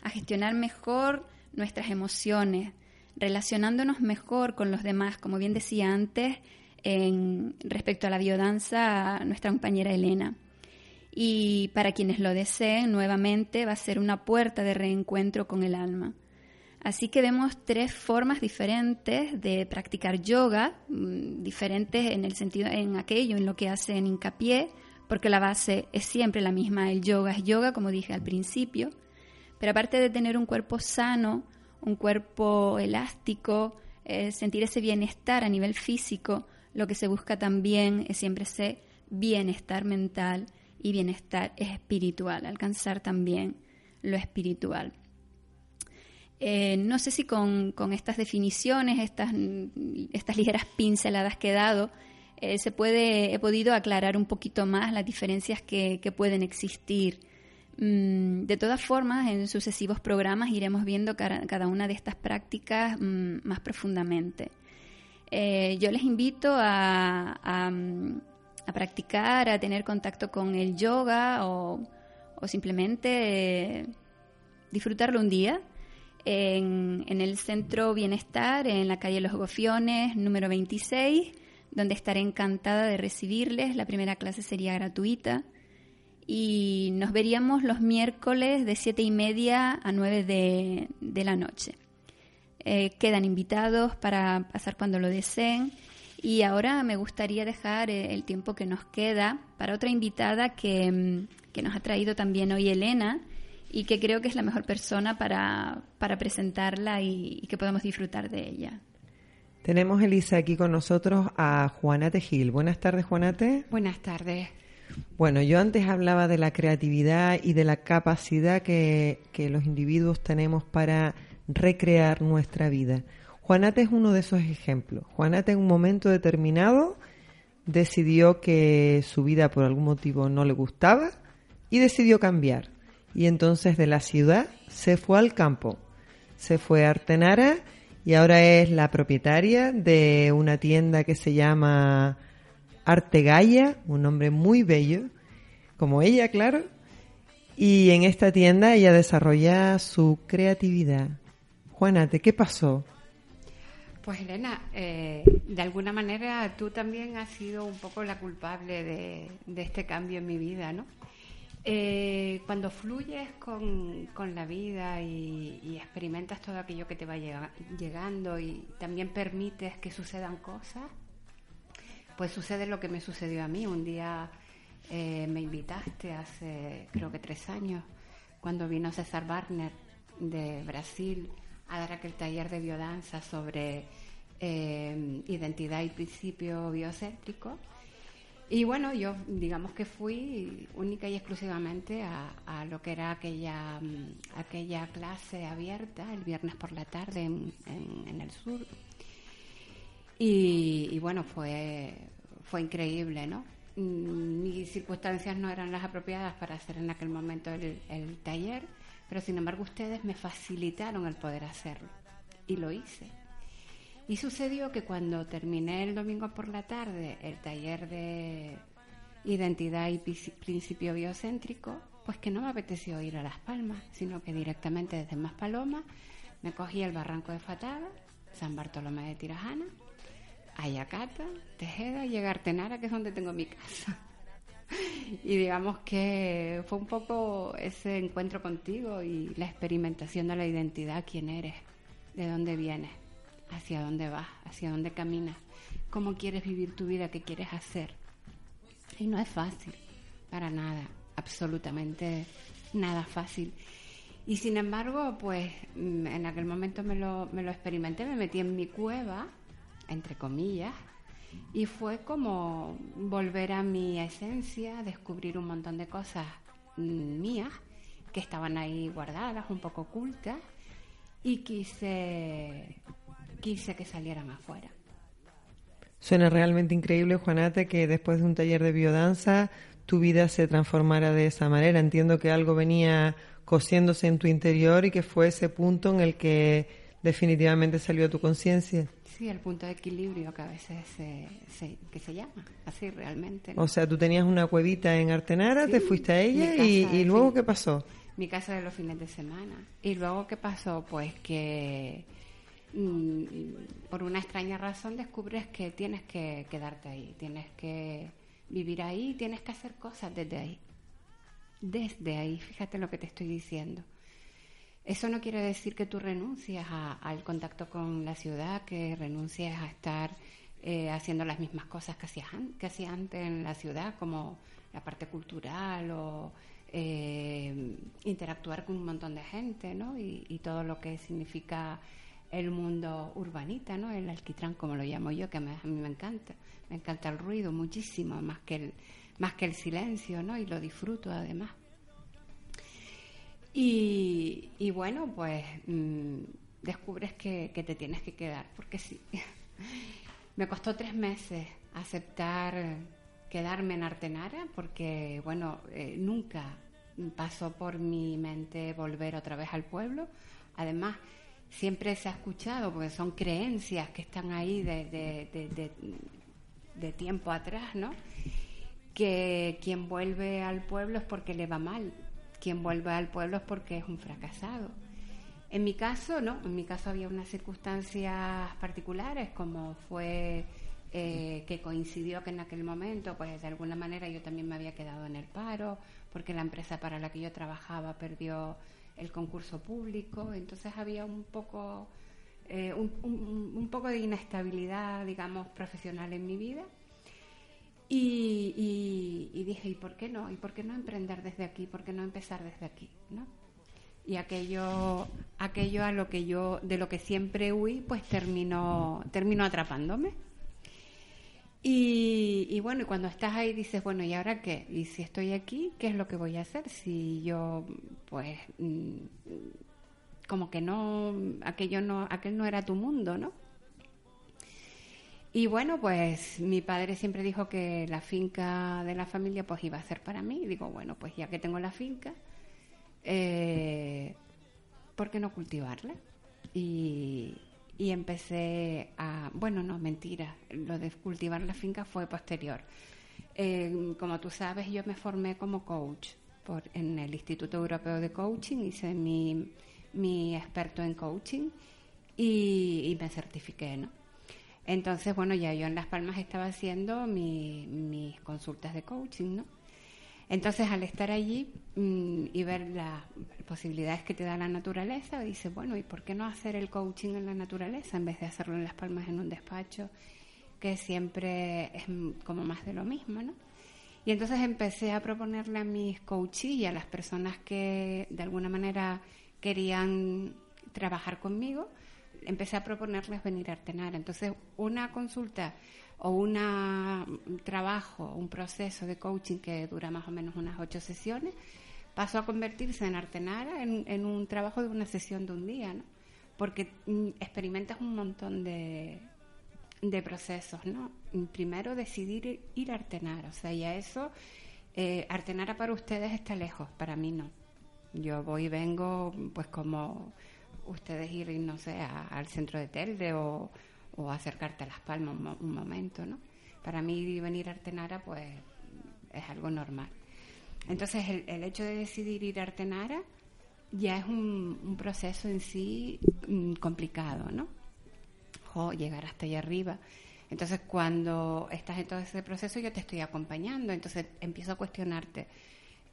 a gestionar mejor nuestras emociones, relacionándonos mejor con los demás, como bien decía antes, en, respecto a la biodanza, nuestra compañera Elena. Y para quienes lo deseen, nuevamente va a ser una puerta de reencuentro con el alma. Así que vemos tres formas diferentes de practicar yoga, mm, diferentes en el sentido en aquello en lo que hacen hincapié, porque la base es siempre la misma, el yoga es yoga, como dije al principio, pero aparte de tener un cuerpo sano, un cuerpo elástico, eh, sentir ese bienestar a nivel físico, lo que se busca también es siempre ese bienestar mental y bienestar espiritual, alcanzar también lo espiritual. Eh, no sé si con, estas definiciones, estas, estas, ligeras pinceladas que he dado, eh, se puede, he podido aclarar un poquito más las diferencias que, pueden existir. Mm, de todas formas, en sucesivos programas iremos viendo cada, una de estas prácticas mm, más profundamente. Eh, yo les invito a, a, practicar, a tener contacto con el yoga o, o simplemente disfrutarlo un día en, el Centro Bienestar, en la calle Los Gofiones, número 26, donde estaré encantada de recibirles. La primera clase sería gratuita. Y nos veríamos los miércoles de siete y media a 9 de, la noche. Eh, quedan invitados para pasar cuando lo deseen. Y ahora me gustaría dejar eh, el tiempo que nos queda para otra invitada que, mm, que nos ha traído también hoy Elena, y que creo que es la mejor persona para, para presentarla y, que podamos disfrutar de ella. Tenemos, Elisa, aquí con nosotros a Juanate Gil. Buenas tardes, Juanate. Buenas tardes. Bueno, yo antes hablaba de la creatividad y de la capacidad que, que los individuos tenemos para recrear nuestra vida. Juanate es uno de esos ejemplos. Juanate en un momento determinado decidió que su vida por algún motivo no le gustaba y decidió cambiar y entonces de la ciudad se fue al campo. Se fue a Artenara y ahora es la propietaria de una tienda que se llama Artegaya, un nombre muy bello, como ella, claro. Y en esta tienda ella desarrolla su creatividad. Juanate, ¿qué pasó? Pues Elena, eh, de alguna manera tú también has sido un poco la culpable de, este cambio en mi vida, ¿no? Eh, cuando fluyes con, la vida y, experimentas todo aquello que te va llegando y también permites que sucedan cosas, pues sucede lo que me sucedió a mí. Un día eh, me invitaste hace creo que tres años, cuando vino César Barner de Brasil a dar aquel taller de biodanza sobre eh, identidad y principio biocéntrico y bueno, yo digamos que fui única y exclusivamente a, lo que era aquella, mm, aquella clase abierta el viernes por la tarde en, el sur. Y, bueno, fue, fue increíble, ¿no? Mm, mis circunstancias no eran las apropiadas para hacer en aquel momento el, el taller, pero sin embargo ustedes me facilitaron el poder hacerlo. Y lo hice. Y sucedió que cuando terminé el domingo por la tarde el taller de identidad y principio biocéntrico, pues que no me apeteció ir a Las Palmas, sino que directamente desde Maspalomas me cogí el barranco de Fatada, San Bartolomé de Tirajana, Ayacata, Tejeda y Artenara, que es donde tengo mi casa. y digamos que fue un poco ese encuentro contigo y la experimentación de la identidad, quién eres, de dónde vienes hacia dónde vas, hacia dónde caminas, cómo quieres vivir tu vida, qué quieres hacer. Y no es fácil, para nada, absolutamente nada fácil. Y sin embargo, pues mm, en aquel momento me lo, me lo experimenté, me metí en mi cueva, entre comillas, y fue como volver a mi esencia, descubrir un montón de cosas mías que estaban ahí guardadas, un poco ocultas, y quise quise que salieran afuera. Suena realmente increíble, Juanate, que después de un taller de biodanza tu vida se transformara de esa manera. Entiendo que algo venía cosiéndose en tu interior y que fue ese punto en el que definitivamente salió tu conciencia. Sí, el punto de equilibrio que a veces se, se- que se llama, así realmente. ¿no? O sea, tú tenías una cuevita en Artenara, Sí, te fuiste a ella y, luego fin- ¿qué pasó? Mi casa de los fines de semana. Y luego, ¿qué pasó? Pues que mm, por una extraña razón descubres que tienes que quedarte ahí, tienes que vivir ahí, tienes que hacer cosas desde ahí. Desde ahí, fíjate lo que te estoy diciendo. Eso no quiere decir que tú renuncias a- al contacto con la ciudad, que renuncies a estar eh, haciendo las mismas cosas que hacías, que hacías antes en la ciudad, como la parte cultural o eh, interactuar con un montón de gente, ¿no? Y, y todo lo que significa el mundo urbanita, ¿no? El alquitrán, como lo llamo yo, que me- a mí me encanta. Me encanta el ruido muchísimo, más que el, más que el silencio, ¿no? Y lo disfruto además. Y, y bueno, pues mm, descubres que, te tienes que quedar, porque sí. Me costó tres meses aceptar quedarme en Artenara, porque bueno, eh, nunca pasó por mi mente volver otra vez al pueblo. Además, siempre se ha escuchado, porque son creencias que están ahí de- de- de- de tiempo atrás, ¿no? que quien vuelve al pueblo es porque le va mal, quien vuelve al pueblo es porque es un fracasado. En mi caso, no, en mi caso había unas circunstancias particulares, como fue eh, que coincidió que en aquel momento, pues de alguna manera yo también me había quedado en el paro, porque la empresa para la que yo trabajaba perdió el concurso público, entonces había un poco, eh, un, poco de inestabilidad, digamos, profesional en mi vida. Y, dije, ¿y por qué no? ¿Y por qué no emprender desde aquí? ¿Por qué no empezar desde aquí? ¿no? Y aquello, aquello a lo que yo, de lo que siempre huí, pues terminó, terminó atrapándome. Y, y bueno, y cuando estás ahí dices, bueno, ¿y ahora qué? Y si estoy aquí, ¿qué es lo que voy a hacer? Si yo, pues, mm, como que no, aquello no, aquel no era tu mundo, ¿no? Y bueno, pues mi padre siempre dijo que la finca de la familia pues iba a ser para mí. Y digo, bueno, pues ya que tengo la finca, eh, ¿por qué no cultivarla? Y, y empecé a... Bueno, no, mentira. Lo de cultivar la finca fue posterior. Como tú sabes, yo me formé como coach por, en el Instituto Europeo de Coaching. Hice mi, mi experto en coaching y, y me certifiqué, ¿no? Entonces, bueno, ya yo en Las Palmas estaba haciendo mi- mis consultas de coaching, ¿no? Entonces, al estar allí mm, y ver las posibilidades que te da la naturaleza, dices, bueno, ¿y por qué no hacer el coaching en la naturaleza en vez de hacerlo en Las Palmas en un despacho, que siempre es como más de lo mismo, ¿no? Y entonces empecé a proponerle a mis coaches y a las personas que de alguna manera querían trabajar conmigo, empecé a proponerles venir a Artenar. Entonces, una consulta o un trabajo, un proceso de coaching que dura más o menos unas ocho sesiones, pasó a convertirse en Artenara en, un trabajo de una sesión de un día, ¿no? Porque mm, experimentas un montón de, de procesos, ¿no? Primero decidir ir- a Artenara, o sea, y a eso, eh, Artenara para ustedes está lejos, para mí no. Yo voy y vengo, pues como ustedes ir, no sé, a- al centro de Telde o, o acercarte a Las Palmas un, mo- un momento, ¿no? Para mí venir a Artenara, pues es algo normal. Entonces, el, hecho de decidir ir a Artenara ya es un, proceso en sí mm, complicado, ¿no? Jo, llegar hasta allá arriba. Entonces, cuando estás en todo ese proceso, yo te estoy acompañando. Entonces, empiezo a cuestionarte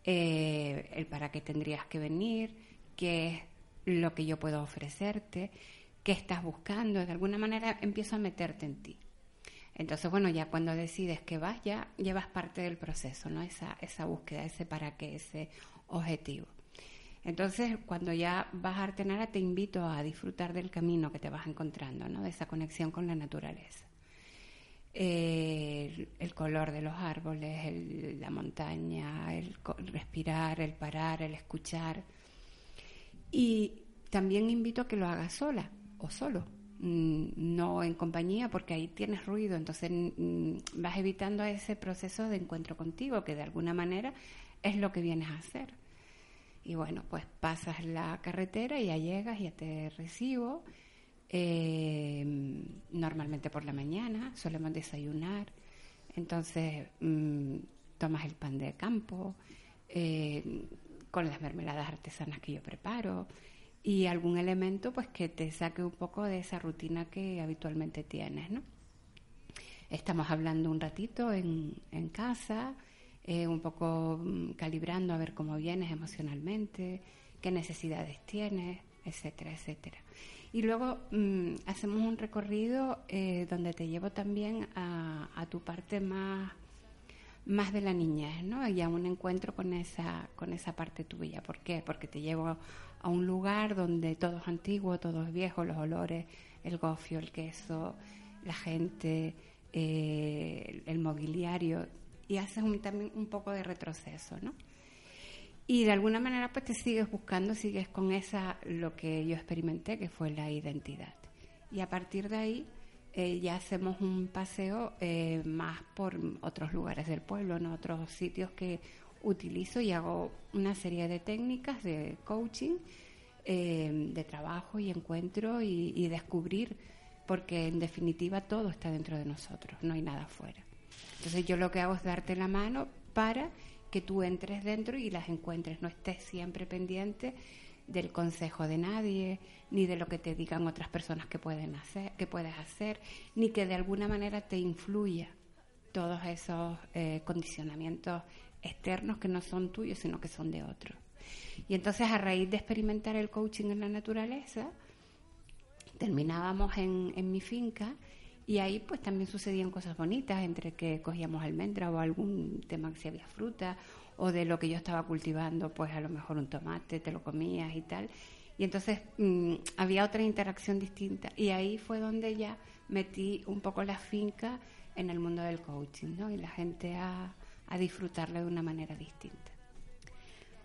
eh, el para qué tendrías que venir, qué es lo que yo puedo ofrecerte, qué estás buscando. De alguna manera, empiezo a meterte en ti. Entonces, bueno, ya cuando decides que vas, ya llevas parte del proceso, ¿no? Esa, esa búsqueda, ese para qué, ese objetivo. Entonces, cuando ya vas a Artenara, te invito a disfrutar del camino que te vas encontrando, ¿no? De esa conexión con la naturaleza. El, color de los árboles, el- la montaña, el respirar, el parar, el escuchar. Y también invito a que lo hagas sola o solo, mm, no en compañía, porque ahí tienes ruido, entonces mm, vas evitando ese proceso de encuentro contigo, que de alguna manera es lo que vienes a hacer. Y bueno, pues pasas la carretera y ya llegas, ya te recibo eh, normalmente por la mañana, solemos desayunar. Entonces, mm, tomas el pan de campo eh, con las mermeladas artesanas que yo preparo y algún elemento pues que te saque un poco de esa rutina que habitualmente tienes, ¿no? Estamos hablando un ratito en, en casa, eh, un poco mm, calibrando a ver cómo vienes emocionalmente, qué necesidades tienes, etcétera, etcétera. Y luego mm, hacemos un recorrido eh, donde te llevo también a, a tu parte más, más de la niñez, ¿no? Y a un encuentro con esa, con esa parte tuya. ¿Por qué? Porque te llevo a un lugar donde todo es antiguo, todo es viejo, los olores, el gofio, el queso, la gente, eh, el mobiliario, y haces un, también un poco de retroceso, ¿no? Y de alguna manera pues te sigues buscando, sigues con esa, lo que yo experimenté, que fue la identidad. Y a partir de ahí eh, ya hacemos un paseo eh, más por otros lugares del pueblo, en otros sitios que utilizo y hago una serie de técnicas de coaching, eh, de trabajo y encuentro y, y descubrir, porque en definitiva todo está dentro de nosotros, no hay nada fuera. Entonces yo lo que hago es darte la mano para que tú entres dentro y las encuentres, no estés siempre pendiente del consejo de nadie, ni de lo que te digan otras personas que pueden hacer, que puedes hacer, ni que de alguna manera te influya todos esos eh, condicionamientos externos que no son tuyos, sino que son de otros. Y entonces a raíz de experimentar el coaching en la naturaleza, terminábamos en, en mi finca y ahí pues también sucedían cosas bonitas, entre que cogíamos almendra o algún tema que si había fruta, o de lo que yo estaba cultivando, pues a lo mejor un tomate, te lo comías y tal. Y entonces mm, había otra interacción distinta. Y ahí fue donde ya metí un poco la finca en el mundo del coaching, ¿no? Y la gente a, a disfrutarlo de una manera distinta.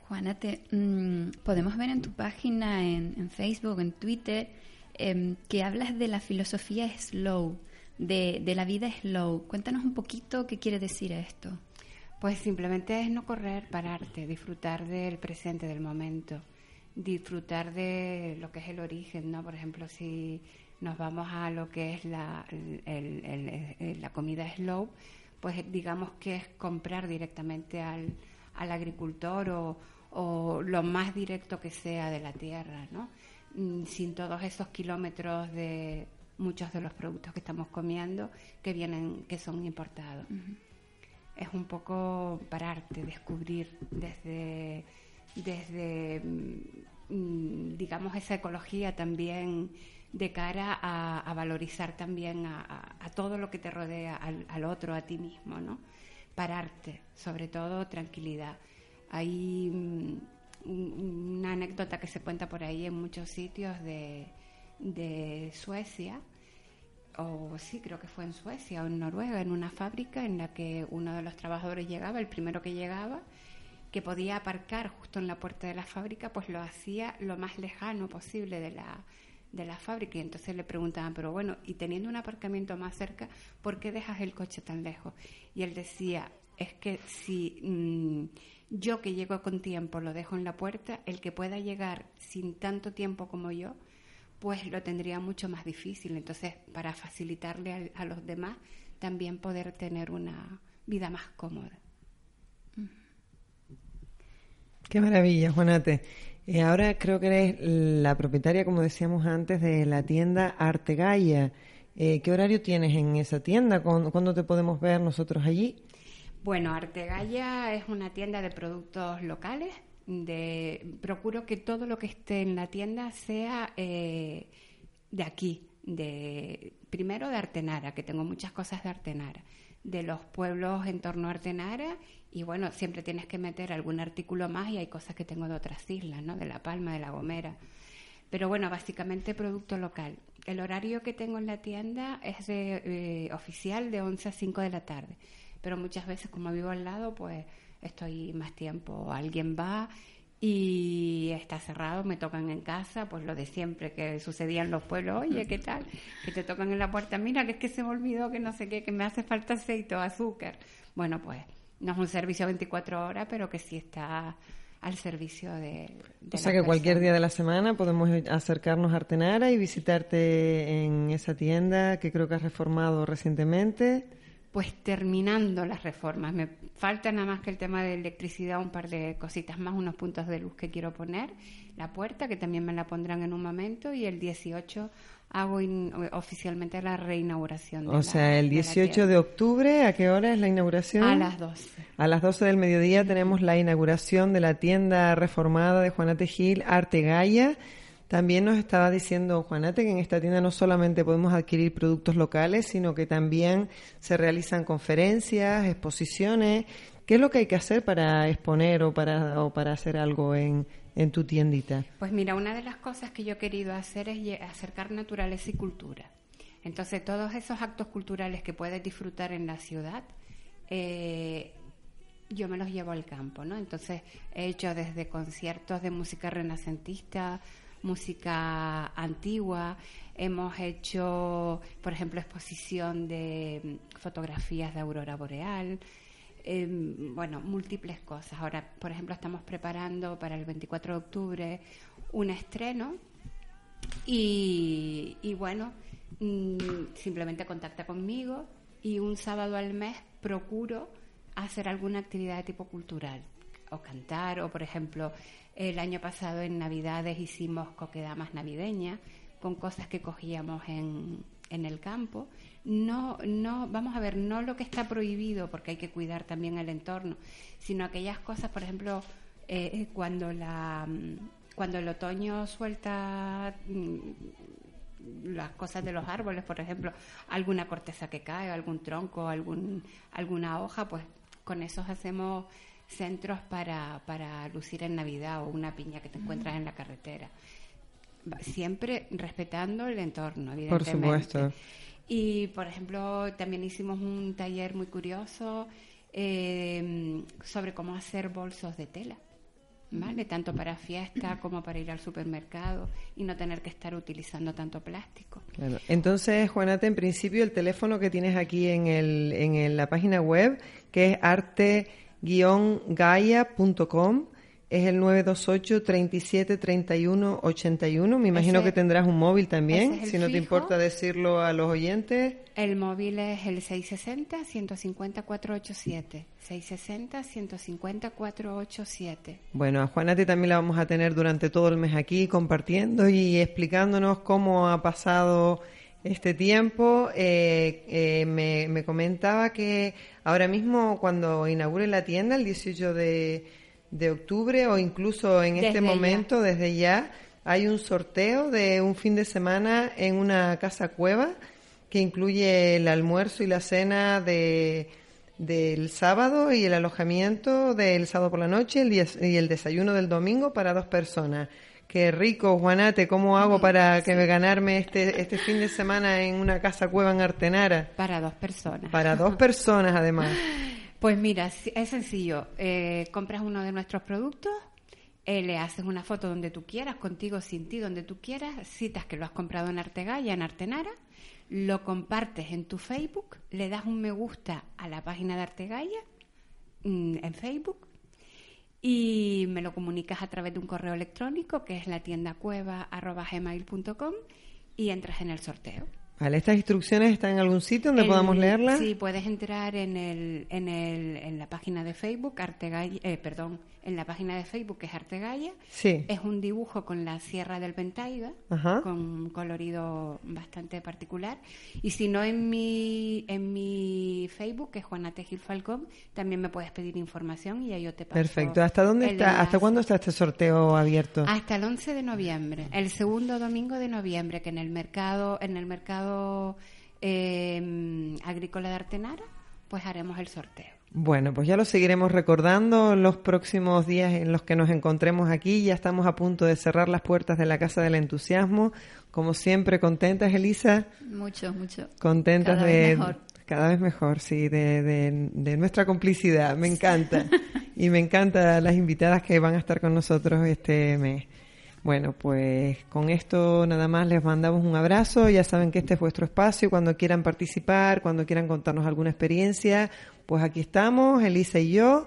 Juana, te, mm, podemos ver en tu página, en, Facebook, en Twitter, em, que hablas de la filosofía slow, de, de la vida slow. Cuéntanos un poquito qué quiere decir esto. Pues simplemente es no correr, pararte, disfrutar del presente, del momento, disfrutar de lo que es el origen, ¿no? Por ejemplo, si nos vamos a lo que es la, el- la comida slow, pues digamos que es comprar directamente al, al agricultor o, o lo más directo que sea de la tierra, ¿no? Mm, Sin todos esos kilómetros de muchos de los productos que estamos comiendo que vienen, que son importados es un poco pararte, descubrir desde, desde mm, mm, digamos, esa ecología también de cara a, valorizar también a, todo lo que te rodea, al, al otro, a ti mismo, ¿no? Pararte, sobre todo tranquilidad. Hay mm, un- una anécdota que se cuenta por ahí en muchos sitios de, de Suecia, o sí, creo que fue en Suecia o en Noruega, en una fábrica en la que uno de los trabajadores llegaba, el primero que llegaba, que podía aparcar justo en la puerta de la fábrica, pues lo hacía lo más lejano posible de la, de la fábrica. Y entonces le preguntaban, pero bueno, y teniendo un aparcamiento más cerca, ¿por qué dejas el coche tan lejos? Y él decía, es que si mm, yo que llego con tiempo lo dejo en la puerta, el que pueda llegar sin tanto tiempo como yo, pues lo tendría mucho más difícil. Entonces, para facilitarle a, los demás, también poder tener una vida más cómoda. Qué maravilla, Juanate. Eh, ahora creo que eres la propietaria, como decíamos antes, de la tienda Artegaya. Eh, ¿Qué horario tienes en esa tienda? ¿Cuándo, cuándo te podemos ver nosotros allí? Bueno, Artegaya es una tienda de productos locales. De, procuro que todo lo que esté en la tienda sea eh, de aquí, de primero de Artenara, que tengo muchas cosas de Artenara, de los pueblos en torno a Artenara y bueno, siempre tienes que meter algún artículo más y hay cosas que tengo de otras islas, ¿no? De La Palma, de La Gomera. Pero bueno, básicamente producto local. El horario que tengo en la tienda es de, eh, oficial de 11 a 5 de la tarde. Pero muchas veces, como vivo al lado, pues estoy más tiempo. Alguien va y está cerrado, me tocan en casa, pues lo de siempre que sucedía en los pueblos. Oye, ¿qué tal? Que te tocan en la puerta. Mira, que es que se me olvidó que no sé qué, que me hace falta aceite o azúcar. Bueno, pues no es un servicio 24 horas, pero que sí está al servicio de, de O sea que cualquier día de la semana podemos acercarnos a Artenara y visitarte en esa tienda que creo que has reformado recientemente. Pues terminando las reformas, me falta nada más que el tema de electricidad, un par de cositas más, unos puntos de luz que quiero poner, la puerta que también me la pondrán en un momento y el 18 hago in- oficialmente la reinauguración. de O la- sea, el de la 18 tienda. de octubre, ¿a qué hora es la inauguración? A las 12. A las 12 del mediodía tenemos la inauguración de la tienda reformada de Juanate Gil, Arte Gaia. También nos estaba diciendo Juanate que en esta tienda no solamente podemos adquirir productos locales, sino que también se realizan conferencias, exposiciones. ¿Qué es lo que hay que hacer para exponer o para, o para hacer algo en, tu tiendita? Pues mira, una de las cosas que yo he querido hacer es acercar naturaleza y cultura. Entonces, todos esos actos culturales que puedes disfrutar en la ciudad, eh, yo me los llevo al campo, ¿no? Entonces, he hecho desde conciertos de música renacentista, música antigua, hemos hecho, por ejemplo, exposición de mm, fotografías de aurora boreal, eh, bueno, múltiples cosas. Ahora, por ejemplo, estamos preparando para el 24 de octubre un estreno y, y bueno, mm, simplemente contacta conmigo y un sábado al mes procuro hacer alguna actividad de tipo cultural o cantar o por ejemplo el año pasado en Navidades hicimos coquedamas navideñas con cosas que cogíamos en, en el campo. No, no, vamos a ver, no lo que está prohibido, porque hay que cuidar también el entorno, sino aquellas cosas, por ejemplo, eh, cuando la cuando el otoño suelta mm, las cosas de los árboles, por ejemplo, alguna corteza que cae, algún tronco, algún, alguna hoja, pues con esos hacemos centros para, para lucir en Navidad o una piña que te encuentras en la carretera. Siempre respetando el entorno, Por evidentemente. supuesto. Y, por ejemplo, también hicimos un taller muy curioso eh, sobre cómo hacer bolsos de tela. ¿Vale? Tanto para fiesta como para ir al supermercado y no tener que estar utilizando tanto plástico. Claro. Entonces, Juanate, en principio el teléfono que tienes aquí en, el, en el- la página web, que es arte-gaia.com, es el 928 37 31 81. Me imagino Ese- que tendrás un móvil también, si no te fijo. importa decirlo a los oyentes. El móvil es el 660-150-487. 660-150-487. Bueno, a Juanate también la vamos a tener durante todo el mes aquí compartiendo y explicándonos cómo ha pasado este tiempo. Eh, eh, me, me comentaba que ahora mismo cuando inaugure la tienda, el 18 de, de octubre o incluso en este Desde ya. momento, desde ya, hay un sorteo de un fin de semana en una casa cueva que incluye el almuerzo y la cena de del sábado y el alojamiento del sábado por la noche y el desayuno del domingo para dos personas. Qué rico, Juanate, ¿cómo hago para que me ganarme este, este fin de semana en una casa cueva en Artenara? Para dos personas. Para dos personas, además. Pues mira, es sencillo. Eh, compras uno de nuestros productos, eh, le haces una foto donde tú quieras, contigo, sin ti, donde tú quieras, citas que lo has comprado en Artegaya, en Artenara, lo compartes en tu Facebook, le das un me gusta a la página de Artegaya mm, en Facebook y me lo comunicas a través de un correo electrónico que es la tienda cueva.gmail.com y entras en el sorteo. Vale, ¿estas instrucciones están en algún sitio donde El- podamos leerlas? Sí, puedes entrar en, el, en, el, en la página de Facebook, Artegaya, eh, perdón, en la página de Facebook que es Artegaya. Sí. Es un dibujo con la Sierra del Pentaiga, Ajá. con un colorido bastante particular. Y si no, en mi, en mi Facebook, que es Juana Tejil Falcón, también me puedes pedir información y ahí yo te paso. Perfecto. ¿Hasta dónde está? ¿Hasta cuándo está este sorteo abierto? Hasta el 11 de noviembre, el segundo domingo de noviembre, que en el mercado, en el mercado eh, agrícola de Artenara, pues haremos el sorteo. Bueno, pues ya lo seguiremos recordando los próximos días en los que nos encontremos aquí. Ya estamos a punto de cerrar las puertas de la Casa del Entusiasmo. Como siempre, contentas, Elisa. Mucho, mucho. Contentas Cada de. vez mejor. Cada vez mejor, sí, de, de- de nuestra complicidad. Me encanta. y me encanta las invitadas que van a estar con nosotros este mes. Bueno, pues con esto nada más les mandamos un abrazo. Ya saben que este es vuestro espacio. Cuando quieran participar, cuando quieran contarnos alguna experiencia, pues aquí estamos, Elisa y yo.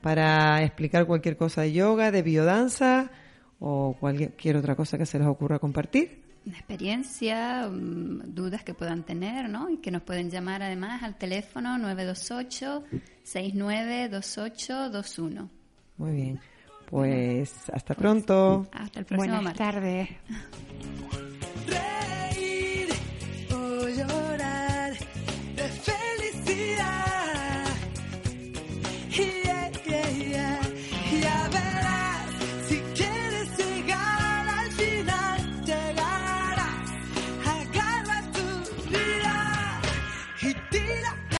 para explicar cualquier cosa de yoga, de biodanza o cualquier otra cosa que se les ocurra compartir. Una experiencia, um, dudas que puedan tener, ¿no? Y que nos pueden llamar además al teléfono 928-692821. Muy bien. Pues hasta pronto. Hasta el próximo Buenas martes. tardes.